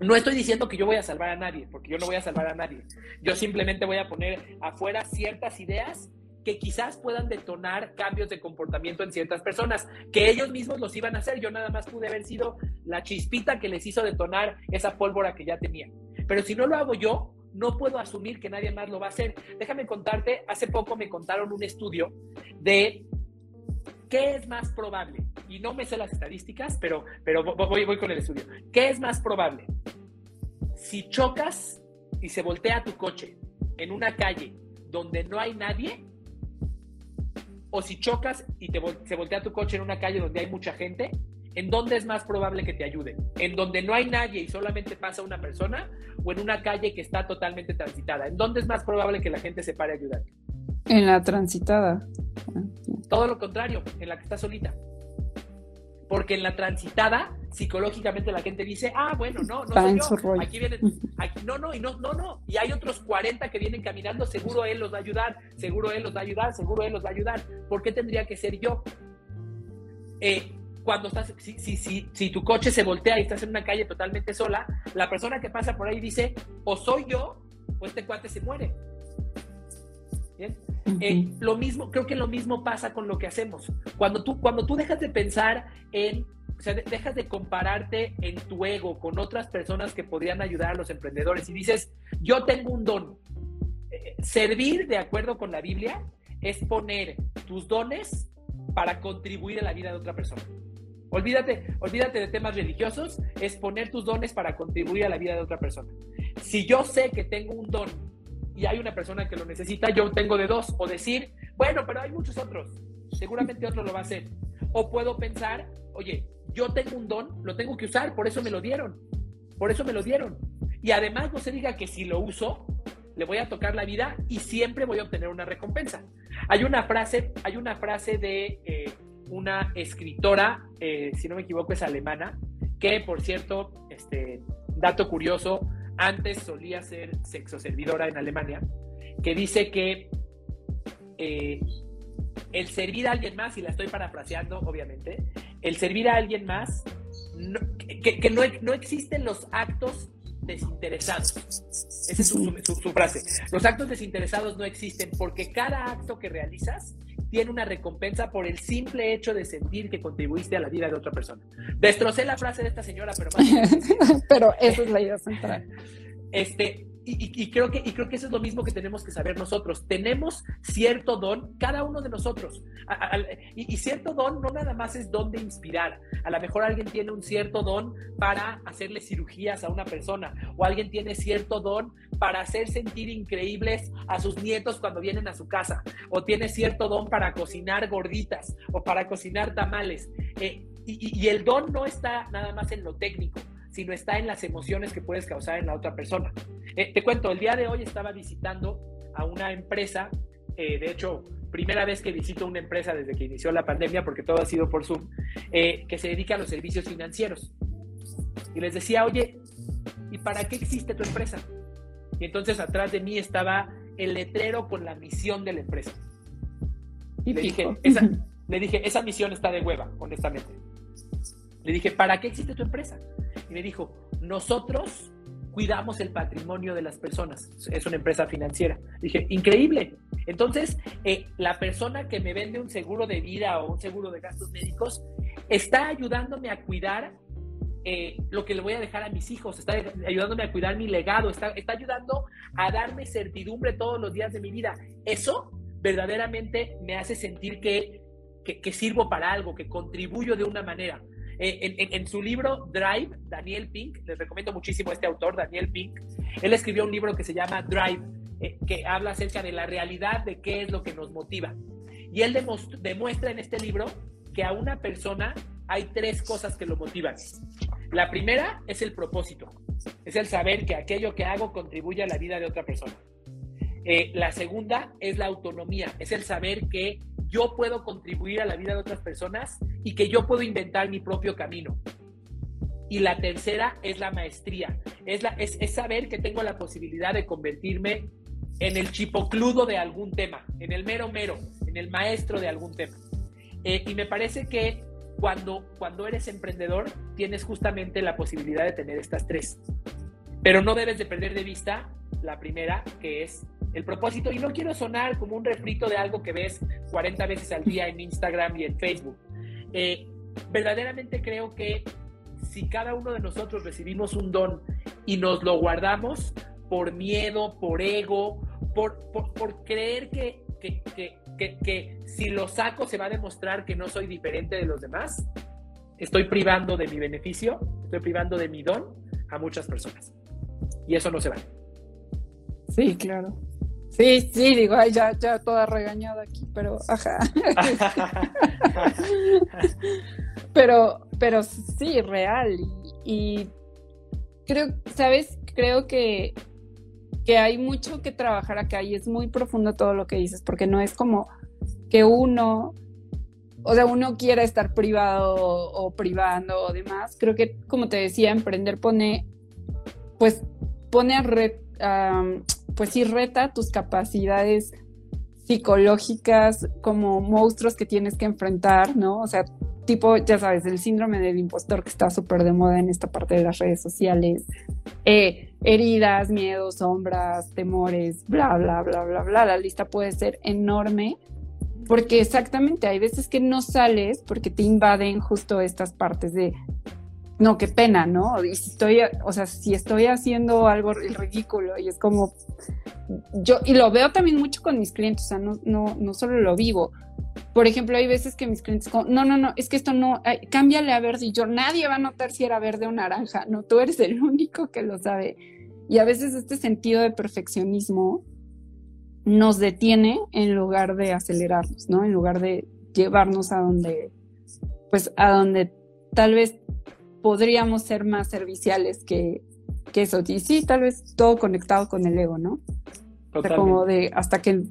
No estoy diciendo que yo voy a salvar a nadie, porque yo no voy a salvar a nadie. Yo simplemente voy a poner afuera ciertas ideas que quizás puedan detonar cambios de comportamiento en ciertas personas, que ellos mismos los iban a hacer. Yo nada más pude haber sido la chispita que les hizo detonar esa pólvora que ya tenían. Pero si no lo hago yo, no puedo asumir que nadie más lo va a hacer. Déjame contarte, hace poco me contaron un estudio de qué es más probable, y no me sé las estadísticas, pero, pero voy, con el estudio. ¿Qué es más probable? Si chocas y se voltea tu coche en una calle donde no hay nadie, o si chocas y se voltea tu coche en una calle donde hay mucha gente, ¿En dónde es más probable que te ayuden? ¿En donde no hay nadie y solamente pasa una persona? ¿O en una calle que está totalmente transitada? ¿En dónde es más probable que la gente se pare a ayudar? En la transitada. Todo lo contrario, en la que está solita. Porque en la transitada, psicológicamente la gente dice, ah, bueno, no, no soy yo. Aquí vienen, aquí, no, no, y no, no, no. Y hay otros 40 que vienen caminando, seguro él los va a ayudar, seguro él los va a ayudar, seguro él los va a ayudar. ¿Por qué tendría que ser yo? Eh, cuando estás, si, si, si, si, tu coche se voltea y estás en una calle totalmente sola, la persona que pasa por ahí dice, o soy yo, o este cuate se muere. ¿Bien? Eh, lo mismo, creo que lo mismo pasa con lo que hacemos. Cuando tú, cuando tú dejas de pensar en, o sea, dejas de compararte en tu ego con otras personas que podrían ayudar a los emprendedores y dices, yo tengo un don. Eh, servir, de acuerdo con la Biblia, es poner tus dones para contribuir a la vida de otra persona. Olvídate, olvídate de temas religiosos, es poner tus dones para contribuir a la vida de otra persona. Si yo sé que tengo un don y hay una persona que lo necesita, yo tengo de dos. O decir, bueno, pero hay muchos otros. Seguramente otro lo va a hacer. O puedo pensar, oye, yo tengo un don, lo tengo que usar, por eso me lo dieron. Por eso me lo dieron. Y además no se diga que si lo uso, le voy a tocar la vida y siempre voy a obtener una recompensa. Hay una frase, hay una frase de eh, una escritora, eh, si no me equivoco, es alemana, que por cierto, este dato curioso, antes solía ser sexoservidora en Alemania, que dice que eh, el servir a alguien más, y la estoy parafraseando, obviamente, el servir a alguien más, que, no, no, existen los actos desinteresados. Esa es su, frase. Los actos desinteresados no existen porque cada acto que realizas tiene una recompensa por el simple hecho de sentir que contribuiste a la vida de otra persona. Destrocé la frase de esta señora, pero [laughs] pero esa es la idea central. Este, y, creo que, y creo que eso es lo mismo que tenemos que saber nosotros. Tenemos cierto don, cada uno de nosotros. y, cierto don no nada más es don de inspirar. A lo mejor alguien tiene un cierto don para hacerle cirugías a una persona. O alguien tiene cierto don para hacer sentir increíbles a sus nietos cuando vienen a su casa. O tiene cierto don para cocinar gorditas o para cocinar tamales. Eh, y el don no está nada más en lo técnico sino está en las emociones que puedes causar en la otra persona. Eh, te cuento, el día de hoy estaba visitando a una empresa, eh, de hecho, primera vez que visito una empresa desde que inició la pandemia, porque todo ha sido por Zoom, eh, que se dedica a los servicios financieros. Y les decía, oye, ¿y para qué existe tu empresa? Y entonces atrás de mí estaba el letrero con la misión de la empresa. Y le dije, esa, le dije, esa misión está de hueva, honestamente. Le dije, ¿para qué existe tu empresa? y me dijo, nosotros cuidamos el patrimonio de las personas. Es una empresa financiera. Dije, increíble. Entonces, eh, la persona que me vende un seguro de vida o un seguro de gastos médicos está ayudándome a cuidar eh, lo que le voy a dejar a mis hijos, está ayudándome a cuidar mi legado, está, está ayudando a darme certidumbre todos los días de mi vida. Eso verdaderamente me hace sentir que, que, sirvo para algo, que contribuyo de una manera. Eh, en, su libro Drive, Daniel Pink, les recomiendo muchísimo este autor, Daniel Pink, él escribió un libro que se llama Drive, eh, que habla acerca de la realidad de qué es lo que nos motiva. Y él demuestra en este libro que a una persona hay tres cosas que lo motivan. La primera es el propósito, es el saber que aquello que hago contribuye a la vida de otra persona. Eh, la segunda es la autonomía, es el saber que yo puedo contribuir a la vida de otras personas y que yo puedo inventar mi propio camino. Y la tercera es la maestría, es, la, es, saber que tengo la posibilidad de convertirme en el chipocludo de algún tema, en el mero mero, en el maestro de algún tema. Eh, y me parece que cuando, cuando eres emprendedor tienes justamente la posibilidad de tener estas tres. Pero no debes de perder de vista la primera, que es el propósito. Y no quiero sonar como un refrito de algo que ves 40 veces al día en Instagram y en Facebook. Eh, verdaderamente creo que si cada uno de nosotros recibimos un don y nos lo guardamos por miedo, por ego, por, por, creer que, que, que, que, si lo saco se va a demostrar que no soy diferente de los demás, estoy privando de mi beneficio, estoy privando de mi don a muchas personas. Y eso no se vale. Sí, claro. Sí, sí, digo, ay, ya, ya toda regañada aquí, pero ajá. [laughs] pero, pero sí, real. Y, creo, ¿sabes? Creo que, que hay mucho que trabajar acá y es muy profundo todo lo que dices, porque no es como que uno, o sea, uno quiera estar privado o privando o demás. Creo que, como te decía, emprender pone, pues, pone a red pues sí reta tus capacidades psicológicas como monstruos que tienes que enfrentar, ¿no? O sea, tipo, ya sabes, el síndrome del impostor que está súper de moda en esta parte de las redes sociales, eh, heridas, miedos, sombras, temores, bla, bla, bla, bla, bla. La lista puede ser enorme porque exactamente hay veces que no sales porque te invaden justo estas partes de no, qué pena, ¿no? Y si estoy, o sea, si estoy haciendo algo ridículo y es como, yo, y lo veo también mucho con mis clientes, o sea, no, no, no solo lo vivo. Por ejemplo, hay veces que mis clientes, como, no, no, no, es que esto no, cámbiale a verde y yo, nadie va a notar si era verde o naranja, no, tú eres el único que lo sabe. Y a veces este sentido de perfeccionismo nos detiene en lugar de acelerarnos, ¿no? En lugar de llevarnos a donde, pues a donde tal vez podríamos ser más serviciales que, eso. Y sí, tal vez todo conectado con el ego, ¿no? como de hasta que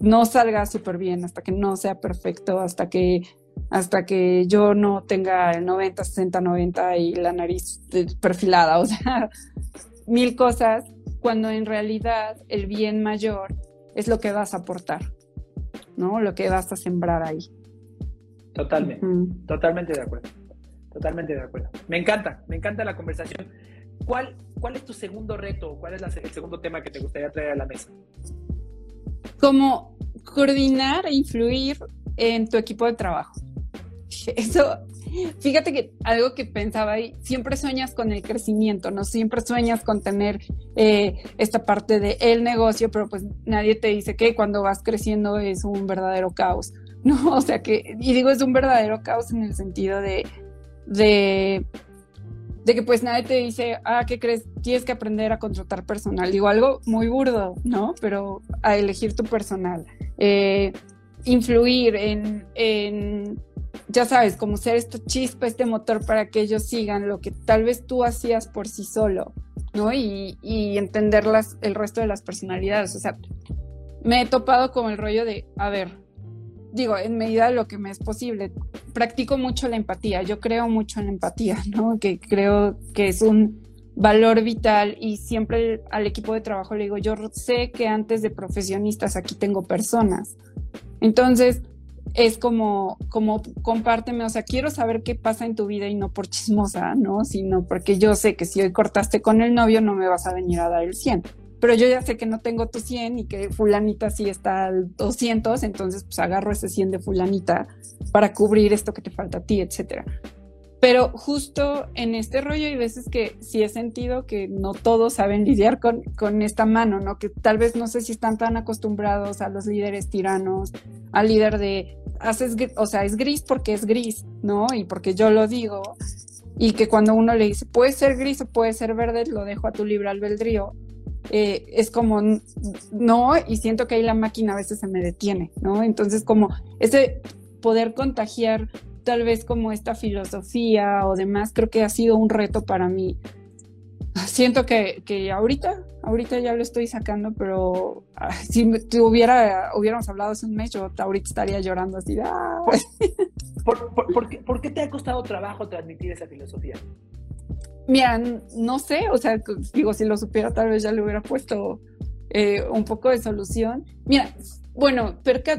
no salga súper bien, hasta que no sea perfecto, hasta que hasta que yo no tenga el 90, 60, 90 y la nariz perfilada, o sea, [laughs] mil cosas, cuando en realidad el bien mayor es lo que vas a aportar, ¿no? Lo que vas a sembrar ahí. Totalmente, totalmente de acuerdo. Totalmente de acuerdo. Me encanta, me encanta la conversación. ¿Cuál, cuál es tu segundo reto? ¿Cuál es el segundo tema que te gustaría traer a la mesa? Como coordinar e influir en tu equipo de trabajo. Eso, fíjate que algo que pensaba ahí, siempre sueñas con el crecimiento, ¿no? Siempre sueñas con tener eh, esta parte de el negocio, pero pues nadie te dice que cuando vas creciendo es un verdadero caos, ¿no? [laughs] O sea que, y digo, es un verdadero caos en el sentido de de, de que pues nadie te dice, ah, ¿qué crees? Tienes que aprender a contratar personal. Digo, algo muy burdo, ¿no? Pero a elegir tu personal. Eh, influir en, en, ya sabes, como ser esta chispa, este motor para que ellos sigan lo que tal vez tú hacías por sí solo, ¿no? Y, y entender el resto de las personalidades. O sea, me he topado con el rollo de, a ver, digo, en medida de lo que me es posible, practico mucho la empatía, yo creo mucho en la empatía, ¿no? Que creo que es un valor vital y siempre al equipo de trabajo le digo, yo sé que antes de profesionistas aquí tengo personas. Entonces, es como, como compárteme, o sea, quiero saber qué pasa en tu vida y no por chismosa, ¿no? Sino porque yo sé que si hoy cortaste con el novio no me vas a venir a dar el 100. Pero yo ya sé que no tengo tu 100 y que fulanita sí está al 200, entonces pues agarro ese 100 de fulanita para cubrir esto que te falta a ti, etcétera. Pero justo en este rollo hay veces que sí he sentido que no todos saben lidiar con, con esta mano, ¿no? Que tal vez no sé si están tan acostumbrados a los líderes tiranos, al líder de, haces, o sea, es gris porque es gris, ¿no? Y porque yo lo digo, y que cuando uno le dice, puede ser gris o puede ser verde, lo dejo a tu libre albedrío, eh, es como no, y siento que ahí la máquina a veces se me detiene, ¿no? Entonces, como ese poder contagiar tal vez como esta filosofía o demás, creo que ha sido un reto para mí. Siento que, que ahorita, ahorita ya lo estoy sacando, pero ah, si hubiera, hubiéramos hablado hace un mes, yo ahorita estaría llorando así. Ah". [laughs] ¿Por, por, qué, ¿Por qué te ha costado trabajo transmitir esa filosofía? Mira, no sé, o sea, digo, si lo supiera tal vez ya le hubiera puesto eh, un poco de solución. Mira, bueno,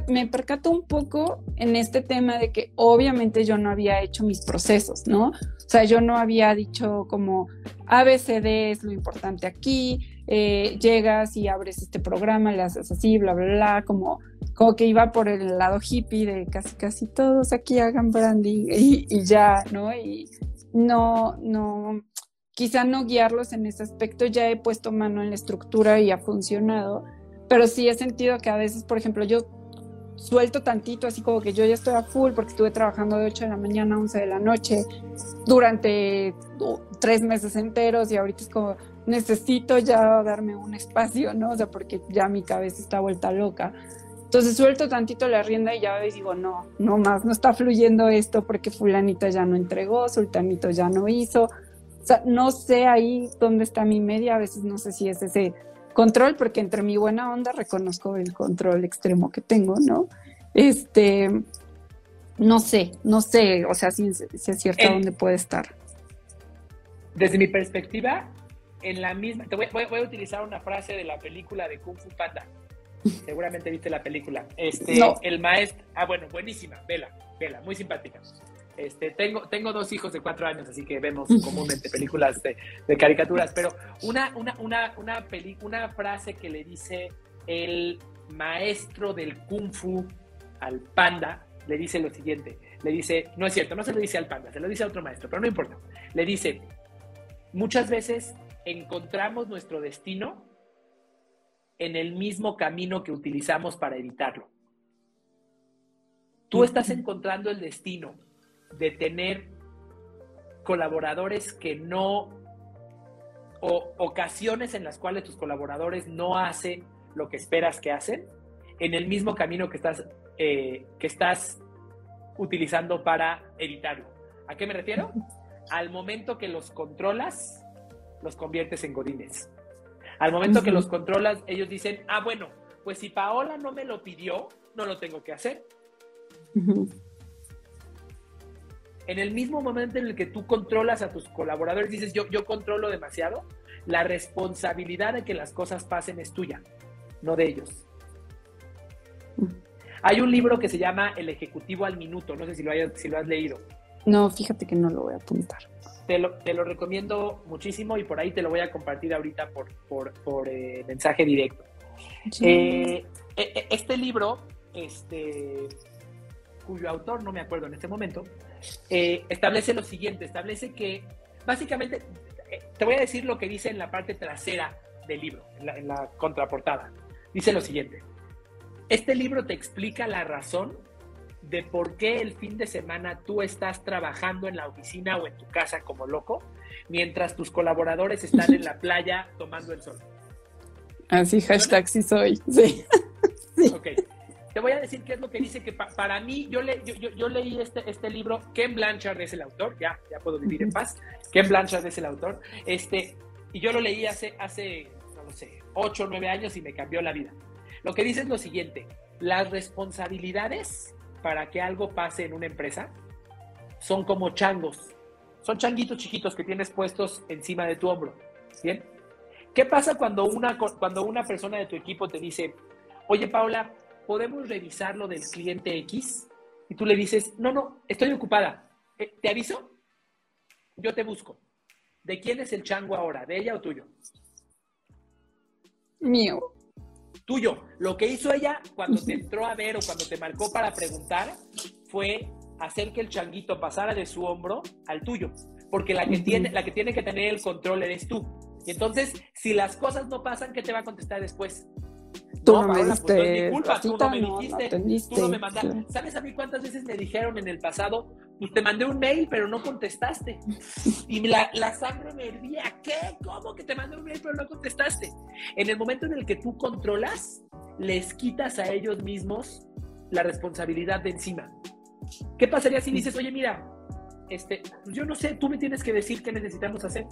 me percato un poco en este tema de que obviamente yo no había hecho mis procesos, ¿no? O sea, yo no había dicho como ABCD es lo importante aquí, eh, llegas y abres este programa, le haces así, bla, bla, bla, como, como que iba por el lado hippie de casi, casi todos aquí hagan branding y, y ya, ¿no? Y no, no, quizá no guiarlos en ese aspecto, ya he puesto mano en la estructura y ha funcionado, pero sí he sentido que a veces, por ejemplo, yo suelto tantito, así como que yo ya estoy a full porque estuve trabajando de 8 de la mañana a 11 de la noche durante tres meses enteros y ahorita es como necesito ya darme un espacio, ¿no? O sea, porque ya mi cabeza está vuelta loca. Entonces suelto tantito la rienda y ya digo, no, no más, no está fluyendo esto porque fulanita ya no entregó, sultanito ya no hizo. O sea, no sé ahí dónde está mi media, a veces no sé si es ese control, porque entre mi buena onda reconozco el control extremo que tengo, ¿no? Este, no sé, no sé, o sea, si, es cierto dónde puede estar. Desde mi perspectiva, en la misma, te voy, a utilizar una frase de la película de Kung Fu Panda. Seguramente viste la película. Este, el maestro, ah, bueno, buenísima, vela, vela, muy simpática. Este, tengo, tengo dos hijos de cuatro años, así que vemos comúnmente películas de, caricaturas, pero una, una, una, una, una frase que le dice el maestro del kung fu al panda, le dice lo siguiente, le dice, no es cierto, no se lo dice al panda, se lo dice a otro maestro, pero no importa, le dice, muchas veces encontramos nuestro destino en el mismo camino que utilizamos para evitarlo. Tú estás encontrando el destino de tener colaboradores que no, o ocasiones en las cuales tus colaboradores no hacen lo que esperas que hacen, en el mismo camino que estás, eh, que estás utilizando para evitarlo. ¿A qué me refiero? Al momento que los controlas, los conviertes en godines. Al momento que los controlas, ellos dicen, ah, bueno, pues si Paola no me lo pidió, no lo tengo que hacer en el mismo momento en el que tú controlas a tus colaboradores, dices, yo, yo controlo demasiado, la responsabilidad de que las cosas pasen es tuya, no de ellos. Hay un libro que se llama El Ejecutivo al Minuto, no sé si lo, si lo has leído. No, fíjate que no lo voy a apuntar. Te lo, te lo recomiendo muchísimo y por ahí te lo voy a compartir ahorita por, por, eh, mensaje directo. Eh, e, este libro, este, cuyo autor no me acuerdo en este momento, eh, establece lo siguiente, establece que básicamente, eh, te voy a decir lo que dice en la parte trasera del libro, en la, contraportada. Dice lo siguiente, este libro te explica la razón de por qué el fin de semana tú estás trabajando en la oficina o en tu casa como loco, mientras tus colaboradores están en la [laughs] playa tomando el sol. Así, hashtag sí soy. Sí. [laughs] sí. Ok. Te voy a decir qué es lo que dice que para mí, yo, le, yo, leí este, este libro, Ken Blanchard es el autor, ya, ya puedo vivir en paz, Ken Blanchard es el autor, este, y yo lo leí hace, hace, no lo sé, ocho o nueve años y me cambió la vida. Lo que dice es lo siguiente, las responsabilidades para que algo pase en una empresa son como changos, son changuitos chiquitos que tienes puestos encima de tu hombro, ¿bien? ¿Qué pasa cuando una, cuando una persona de tu equipo te dice, oye Paula, ¿podemos revisar lo del cliente X? Y tú le dices, no, no, estoy ocupada. Eh, ¿Te aviso? Yo te busco. ¿De quién es el chango ahora? ¿De ella o tuyo? Mío. Tuyo. Lo que hizo ella cuando te entró a ver o cuando te marcó para preguntar fue hacer que el changuito pasara de su hombro al tuyo. Porque la que, tiene, la que tiene que tener el control eres tú. Y entonces, si las cosas no pasan, ¿qué te va a contestar después? Tú no, me diste pues no es mi culpa, tú no me no, dijiste, atendiste, tú no me mandaste. claro. ¿Sabes a mí cuántas veces me dijeron en el pasado? Pues te mandé un mail, pero no contestaste. [laughs] Y la, la sangre me hervía. ¿Qué? ¿Cómo que te mandé un mail, pero no contestaste? En el momento en el que tú controlas, les quitas a ellos mismos la responsabilidad de encima. ¿Qué pasaría si dices, oye, mira, este, pues yo no sé, tú me tienes que decir qué necesitamos hacer?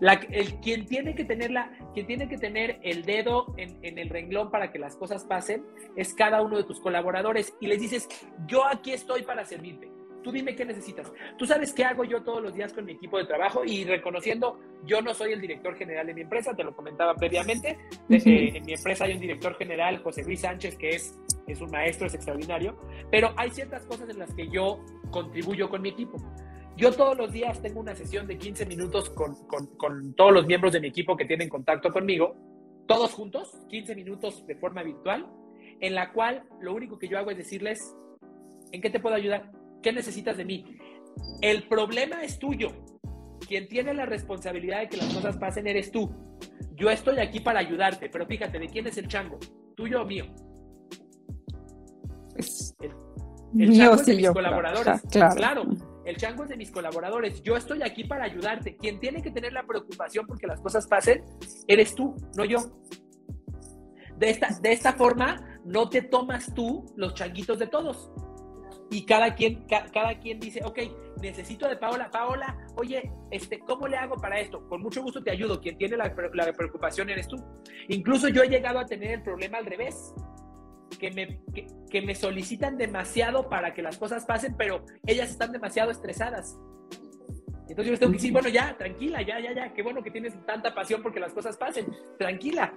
La, el, quien, tiene que tener la, quien tiene que tener el dedo en, en, el renglón para que las cosas pasen es cada uno de tus colaboradores y les dices, yo aquí estoy para servirte. Tú dime qué necesitas. Tú sabes qué hago yo todos los días con mi equipo de trabajo y reconociendo, yo no soy el director general de mi empresa, te lo comentaba previamente. Uh -huh. eh, en mi empresa hay un director general, José Luis Sánchez, que es, es un maestro, es extraordinario, pero hay ciertas cosas en las que yo contribuyo con mi equipo. Yo todos los días tengo una sesión de 15 minutos con, con, con, todos los miembros de mi equipo que tienen contacto conmigo, todos juntos, 15 minutos de forma virtual, en la cual lo único que yo hago es decirles, ¿en qué te puedo ayudar? ¿Qué necesitas de mí? El problema es tuyo. Quien tiene la responsabilidad de que las cosas pasen eres tú. Yo estoy aquí para ayudarte, pero fíjate, ¿de quién es el chango? ¿Tuyo o mío? Es... El, el mío, chango es sí, de mis yo, colaboradores. Claro, claro. El chango es de mis colaboradores. Yo estoy aquí para ayudarte. Quien tiene que tener la preocupación porque las cosas pasen, eres tú, no yo. De esta, de esta forma, no te tomas tú los changuitos de todos. Y cada quien, ca, cada quien dice, ok, necesito de Paola. Paola, oye, este, ¿cómo le hago para esto? Con mucho gusto te ayudo. Quien tiene la, la preocupación eres tú. Incluso yo he llegado a tener el problema al revés que me, que, que, me solicitan demasiado para que las cosas pasen, pero ellas están demasiado estresadas. Entonces yo les tengo que decir, bueno, ya, tranquila, ya, ya, ya, qué bueno que tienes tanta pasión porque las cosas pasen, tranquila.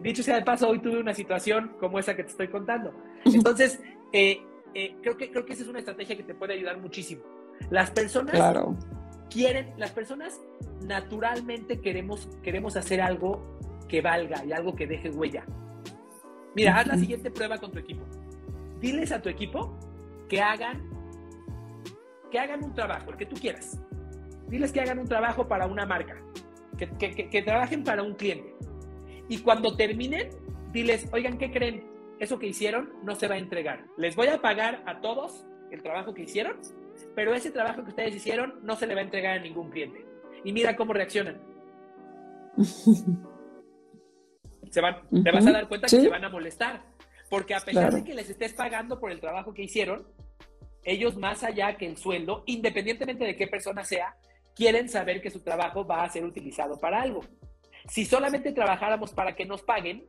Dicho sea de paso, hoy tuve una situación como esa que te estoy contando. Entonces, eh, eh, creo, que, creo que esa es una estrategia que te puede ayudar muchísimo. Las personas claro. quieren, las personas naturalmente queremos, queremos hacer algo que valga y algo que deje huella. Mira, haz la siguiente prueba con tu equipo. Diles a tu equipo que hagan, que hagan un trabajo, el que tú quieras. Diles que hagan un trabajo para una marca, que, que, que, que trabajen para un cliente. Y cuando terminen, diles, oigan, ¿qué creen? Eso que hicieron no se va a entregar. Les voy a pagar a todos el trabajo que hicieron, pero ese trabajo que ustedes hicieron no se le va a entregar a ningún cliente. Y mira cómo reaccionan. [laughs] se van, uh -huh. te vas a dar cuenta ¿Sí? que se van a molestar. Porque a pesar claro. de que les estés pagando por el trabajo que hicieron, ellos más allá que el sueldo, independientemente de qué persona sea, quieren saber que su trabajo va a ser utilizado para algo. Si solamente trabajáramos para que nos paguen,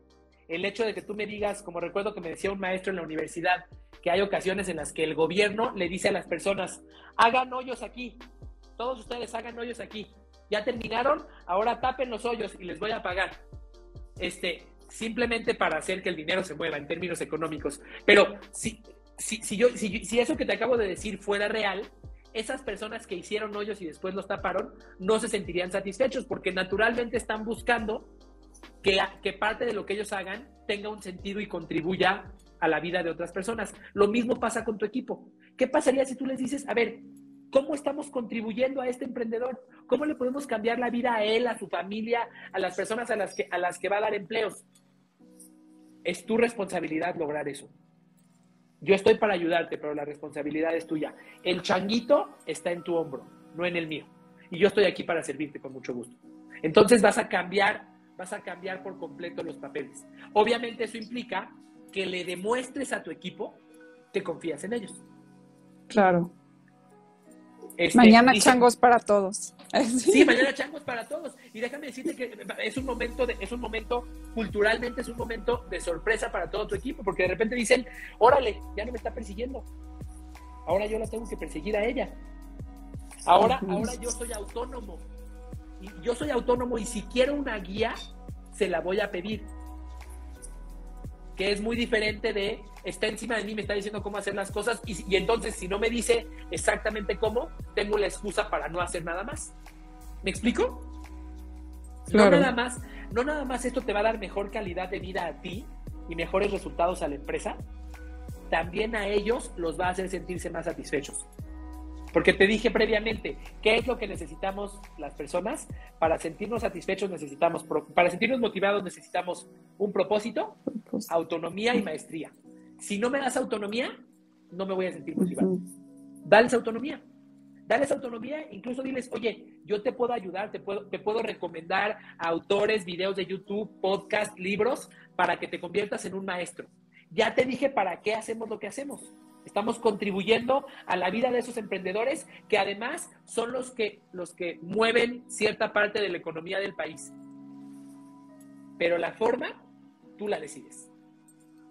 el hecho de que tú me digas, como recuerdo que me decía un maestro en la universidad, que hay ocasiones en las que el gobierno le dice a las personas, hagan hoyos aquí, todos ustedes hagan hoyos aquí, ya terminaron, ahora tapen los hoyos y les voy a pagar este, simplemente para hacer que el dinero se mueva en términos económicos. Pero si, si, si, yo, si, si eso que te acabo de decir fuera real, esas personas que hicieron hoyos y después los taparon no se sentirían satisfechos porque naturalmente están buscando que, que parte de lo que ellos hagan tenga un sentido y contribuya a la vida de otras personas. Lo mismo pasa con tu equipo. ¿Qué pasaría si tú les dices, a ver, ¿Cómo estamos contribuyendo a este emprendedor? ¿Cómo le podemos cambiar la vida a él, a su familia, a las personas a las que, a las que va a dar empleos? Es tu responsabilidad lograr eso. Yo estoy para ayudarte, pero la responsabilidad es tuya. El changuito está en tu hombro, no en el mío. Y yo estoy aquí para servirte con mucho gusto. Entonces vas a cambiar, vas a cambiar por completo los papeles. Obviamente eso implica que le demuestres a tu equipo que confías en ellos. Claro. Este, mañana changos para todos. [laughs] Sí, mañana changos para todos. Y déjame decirte que es un momento, de, es un momento, culturalmente es un momento de sorpresa para todo tu equipo, porque de repente dicen, órale, ya no me está persiguiendo. Ahora yo la tengo que perseguir a ella. Ahora, ahora yo soy autónomo. Y yo soy autónomo y si quiero una guía, se la voy a pedir. Que es muy diferente de está encima de mí, me está diciendo cómo hacer las cosas y, y, entonces si no me dice exactamente cómo, tengo la excusa para no hacer nada más. ¿Me explico? No nada más, no nada más esto te va a dar mejor calidad de vida a ti y mejores resultados a la empresa, también a ellos los va a hacer sentirse más satisfechos. Porque te dije previamente, ¿qué es lo que necesitamos las personas? Para sentirnos satisfechos necesitamos, para sentirnos motivados necesitamos un propósito, autonomía y maestría. Si no me das autonomía, no me voy a sentir motivado. Dales autonomía. Dales autonomía, incluso diles, oye, yo te puedo ayudar, te puedo, te puedo recomendar autores, videos de YouTube, podcast, libros, para que te conviertas en un maestro. Ya te dije para qué hacemos lo que hacemos. Estamos contribuyendo a la vida de esos emprendedores que además son los que, los que mueven cierta parte de la economía del país. Pero la forma, tú la decides.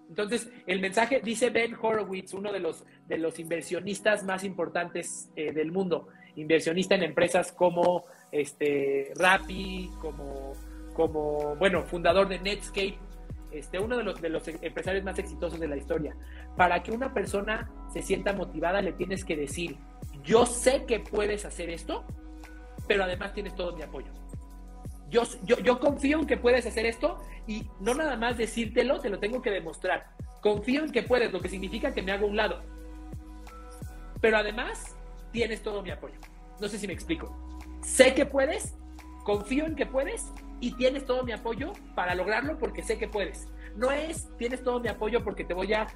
Entonces, el mensaje, dice Ben Horowitz, uno de los, de los inversionistas más importantes eh, del mundo, inversionista en empresas como este, Rappi, como, como, bueno, fundador de Netscape, este, uno de los, de los empresarios más exitosos de la historia. Para que una persona se sienta motivada, le tienes que decir, yo sé que puedes hacer esto, pero además tienes todo mi apoyo. Yo, yo, yo confío en que puedes hacer esto y no nada más decírtelo, te lo tengo que demostrar. Confío en que puedes, lo que significa que me hago un lado. Pero además tienes todo mi apoyo. No sé si me explico. Sé que puedes, confío en que puedes y tienes todo mi apoyo para lograrlo porque sé que puedes. No es, tienes todo mi apoyo porque te voy a,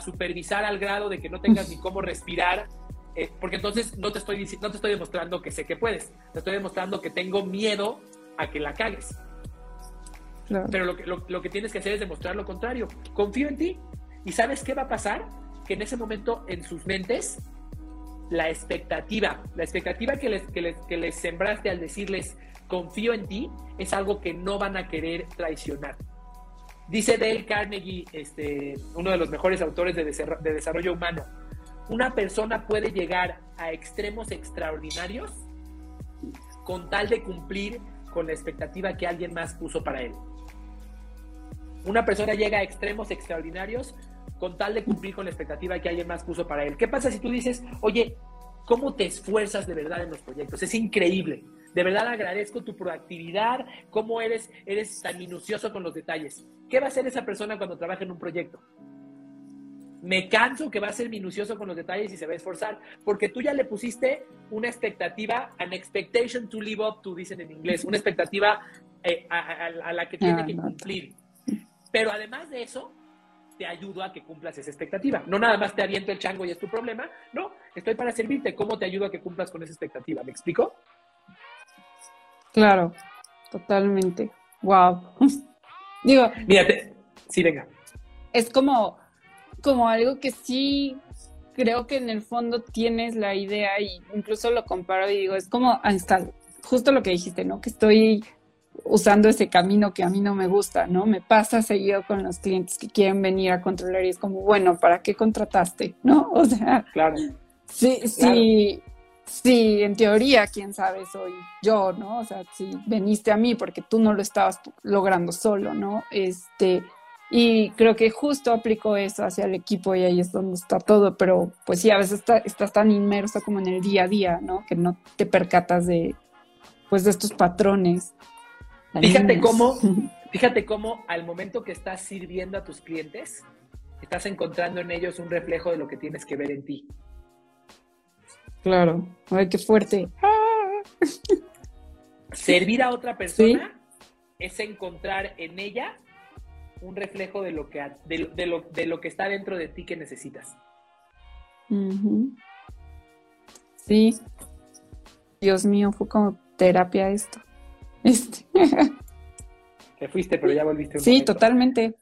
supervisar al grado de que no tengas ni cómo respirar, eh, porque entonces no te, estoy, no te estoy demostrando que sé que puedes, te estoy demostrando que tengo miedo a que la cagues. Pero lo que, lo que tienes que hacer es demostrar lo contrario. Confío en ti. ¿Y sabes qué va a pasar? Que en ese momento en sus mentes la expectativa, la expectativa que les, que les, que les sembraste al decirles, confío en ti, es algo que no van a querer traicionar. Dice Dale Carnegie, este, uno de los mejores autores de, de desarrollo humano, una persona puede llegar a extremos extraordinarios con tal de cumplir con la expectativa que alguien más puso para él. Una persona llega a extremos extraordinarios con tal de cumplir con la expectativa que alguien más puso para él. ¿Qué pasa si tú dices, oye, ¿cómo te esfuerzas de verdad en los proyectos? Es increíble. De verdad agradezco tu proactividad, cómo eres, eres tan minucioso con los detalles. ¿Qué va a hacer esa persona cuando trabaja en un proyecto? Me canso que va a ser minucioso con los detalles y se va a esforzar, porque tú ya le pusiste una expectativa, an expectation to live up to, dicen en inglés, una expectativa eh, a, la que tiene ah, que cumplir. Pero además de eso, te ayudo a que cumplas esa expectativa. No nada más te aviento el chango y es tu problema. No, estoy para servirte. ¿Cómo te ayudo a que cumplas con esa expectativa? ¿Me explico? Claro, totalmente. Wow. [laughs] Digo. Mírate. Sí, venga. Es como, como algo que sí creo que en el fondo tienes la idea y incluso lo comparo y digo, es como hasta justo lo que dijiste, ¿no? Que estoy usando ese camino que a mí no me gusta, ¿no? Me pasa seguido con los clientes que quieren venir a controlar y es como, bueno, ¿para qué contrataste? ¿No? [laughs] O sea, claro. Sí, sí, Sí, en teoría, quién sabe, soy yo, ¿no? O sea, si veniste a mí porque tú no lo estabas logrando solo, ¿no? Este, y creo que justo aplico eso hacia el equipo y ahí es donde está todo, pero pues sí, a veces estás tan inmerso como en el día a día, ¿no? Que no te percatas de, pues, de estos patrones. Fíjate cómo, [laughs] fíjate cómo al momento que estás sirviendo a tus clientes, estás encontrando en ellos un reflejo de lo que tienes que ver en ti. Claro. Ay, qué fuerte. Servir a otra persona es encontrar en ella un reflejo de lo que, de, lo, de lo que está dentro de ti que necesitas. Sí. Dios mío, fue como terapia esto. [laughs] Este. Te fuiste, pero ya volviste. sí, totalmente.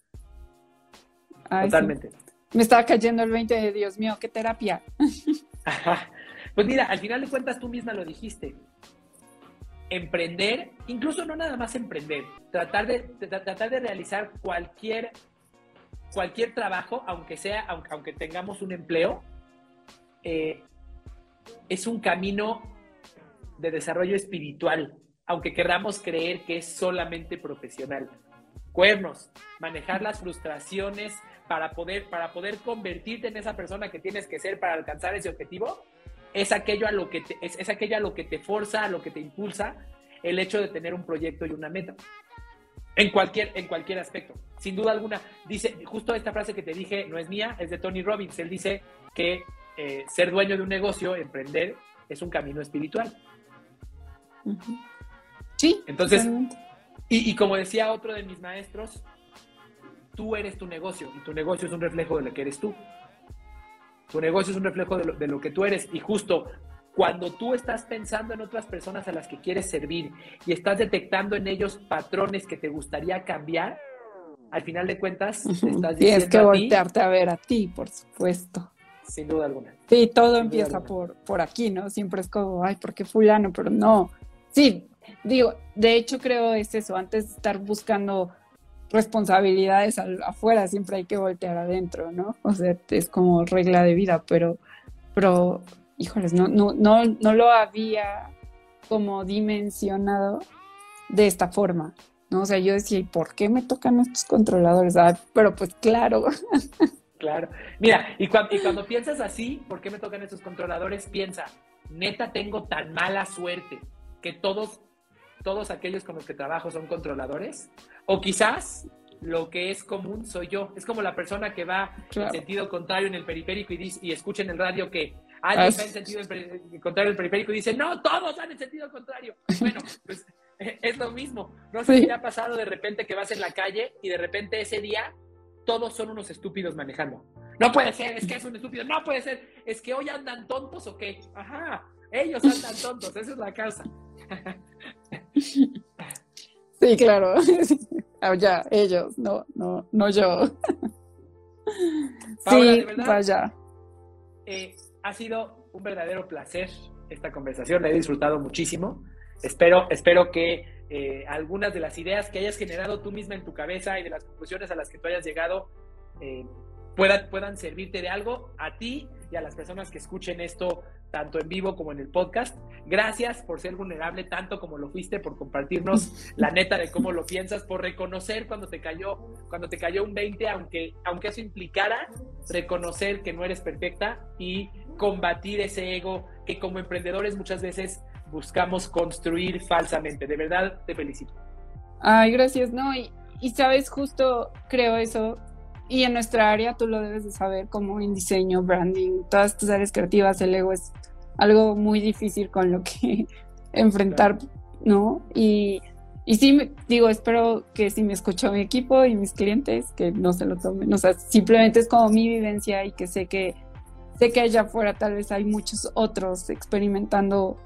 totalmente. Me estaba cayendo el 20 de Dios mío, qué terapia. [laughs] Ajá. Pues mira, al final de cuentas tú misma lo dijiste. Emprender, incluso no nada más emprender, tratar de, tratar de realizar cualquier, cualquier trabajo, aunque sea, aunque, aunque tengamos un empleo, eh, es un camino de desarrollo espiritual, aunque queramos creer que es solamente profesional. Cuernos, manejar las frustraciones para poder, para poder convertirte en esa persona que tienes que ser para alcanzar ese objetivo, es aquello a lo que te, es, aquello a lo que te forza, a lo que te impulsa, el hecho de tener un proyecto y una meta. En cualquier, en cualquier aspecto. Sin duda alguna. Dice, justo esta frase que te dije no es mía, es de Tony Robbins. Él dice que eh, ser dueño de un negocio, emprender, es un camino espiritual. Sí. Entonces, y, como decía otro de mis maestros, tú eres tu negocio y tu negocio es un reflejo de lo que eres tú. Tu negocio es un reflejo de lo, de lo que tú eres y justo cuando tú estás pensando en otras personas a las que quieres servir y estás detectando en ellos patrones que te gustaría cambiar, al final de cuentas estás diciendo Tienes que voltearte a ver a ti, por supuesto. Sin duda alguna. Sí, todo empieza por, por aquí, ¿no? Siempre es como, ay, ¿por qué fulano? Pero no. Sí, digo, de hecho creo es eso, antes de estar buscando responsabilidades afuera, siempre hay que voltear adentro, ¿no? O sea, es como regla de vida, pero, pero híjoles, no, no, no, no lo había como dimensionado de esta forma, ¿no? O sea, yo decía, ¿y por qué me tocan estos controladores? Ah, pero pues claro. Claro. Mira, y, y cuando piensas así, ¿por qué me tocan estos controladores? Piensa, neta, tengo tan mala suerte que todos, todos aquellos con los que trabajo son controladores. O quizás lo que es común soy yo. Es como la persona que va en sentido contrario en el periférico y, dice, y escucha en el radio que Alguien va en sentido contrario del periférico y dice, no, todos van en sentido contrario. [laughs] Bueno, pues es lo mismo. No sé si te ha pasado de repente que vas en la calle y de repente ese día todos son unos estúpidos manejando. No puede ser, es que es un estúpido. No puede ser, es que hoy andan tontos o qué. Ajá, ellos andan [laughs] tontos, esa es la causa. [laughs] Sí, claro. [laughs] Ah, ya, ellos, no, no, no yo. [laughs] sí, vaya. Eh, ha sido un verdadero placer esta conversación, la he disfrutado muchísimo. Espero, espero que eh, algunas de las ideas que hayas generado tú misma en tu cabeza y de las conclusiones a las que tú hayas llegado eh, puedan, puedan servirte de algo a ti y a las personas que escuchen esto tanto en vivo como en el podcast. Gracias por ser vulnerable tanto como lo fuiste, por compartirnos [laughs] la neta de cómo lo piensas, por reconocer cuando te cayó, cuando te cayó un 20, aunque, aunque eso implicara reconocer que no eres perfecta y combatir ese ego que como emprendedores muchas veces buscamos construir falsamente. De verdad, te felicito. Ay, gracias. No, y, y sabes, justo creo eso. Y en nuestra área tú lo debes de saber, como en diseño, branding, todas tus áreas creativas, el ego es algo muy difícil con lo que [laughs] enfrentar, ¿no? Y, y sí, digo, espero que si me escuchó mi equipo y mis clientes, que no se lo tomen, o sea, simplemente es como mi vivencia y que sé que Sé que allá afuera tal vez hay muchos otros experimentando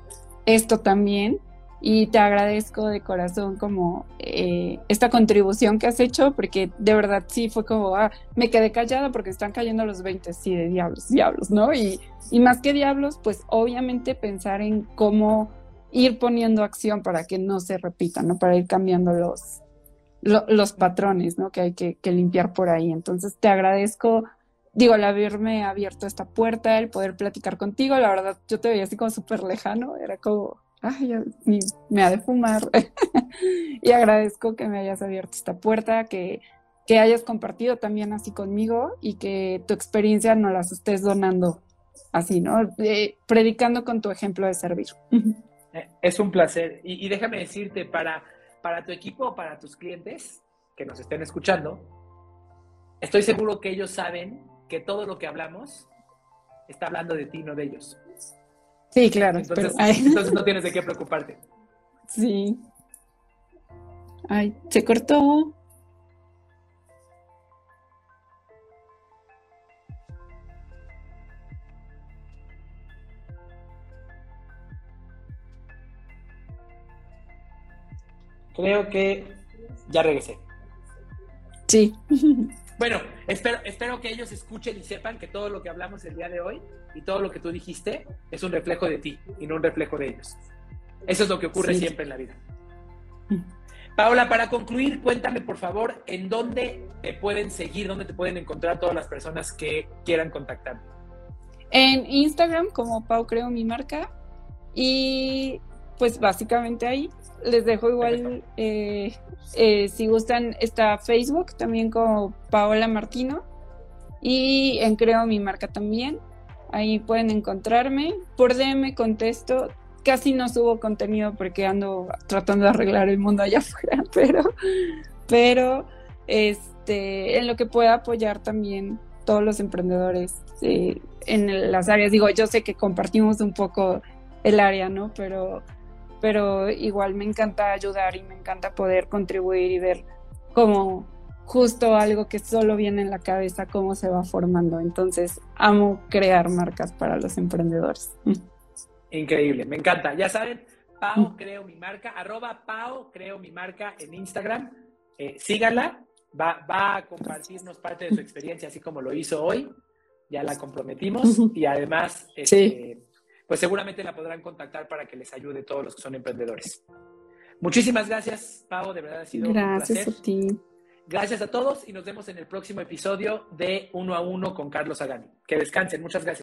esto también y te agradezco de corazón como eh, esta contribución que has hecho porque de verdad sí fue como, ah, me quedé callada porque están cayendo los 20, sí, de diablos, diablos, ¿no? Y, y más que diablos, pues obviamente pensar en cómo ir poniendo acción para que no se repita, ¿no? Para ir cambiando los, los patrones, ¿no? Que hay que, que limpiar por ahí. Entonces te agradezco digo, el haberme abierto esta puerta, el poder platicar contigo, la verdad, yo te veía así como súper lejano, era como, ay, me ha de fumar. [laughs] y agradezco que me hayas abierto esta puerta, que, que hayas compartido también así conmigo y que tu experiencia nos las estés donando así, ¿no? predicando con tu ejemplo de servir. [laughs] Eh, es un placer. Y, y déjame decirte, para, para tu equipo, para tus clientes que nos estén escuchando, estoy seguro que ellos saben que todo lo que hablamos está hablando de ti, no de ellos. Sí, claro. Entonces, entonces no tienes de qué preocuparte. Sí. Ay, se cortó. Creo que ya regresé. Sí. [laughs] Bueno, espero, espero que ellos escuchen y sepan que todo lo que hablamos el día de hoy y todo lo que tú dijiste es un reflejo de ti y no un reflejo de ellos. Eso es lo que ocurre siempre en la vida. Paola, para concluir, cuéntame por favor en dónde te pueden seguir, dónde te pueden encontrar todas las personas que quieran contactar. En Instagram como Pau Creo Mi Marca y pues básicamente ahí les dejo igual, eh, eh, si gustan, está Facebook también como Paola Martino y en Creo mi marca también. Ahí pueden encontrarme. Por DM contesto casi no subo contenido porque ando tratando de arreglar el mundo allá [laughs] afuera, pero, pero este, en lo que pueda apoyar también todos los emprendedores eh, en las áreas. Digo, yo sé que compartimos un poco el área, ¿no? Pero, pero igual me encanta ayudar y me encanta poder contribuir y ver cómo justo algo que solo viene en la cabeza, cómo se va formando. Entonces, amo crear marcas para los emprendedores. [laughs] Increíble, me encanta. Ya saben, Pau Creo Mi Marca, arroba Pau Creo Mi Marca en Instagram. Eh, síganla, va, va a compartirnos parte de su experiencia, así como lo hizo hoy. Ya la comprometimos y además, este, pues seguramente la podrán contactar para que les ayude todos los que son emprendedores. Muchísimas gracias, Pau, de verdad ha sido gracias un placer. a ti. Gracias a todos y nos vemos en el próximo episodio de Uno a Uno con Carlos Agani. Que descansen, muchas gracias.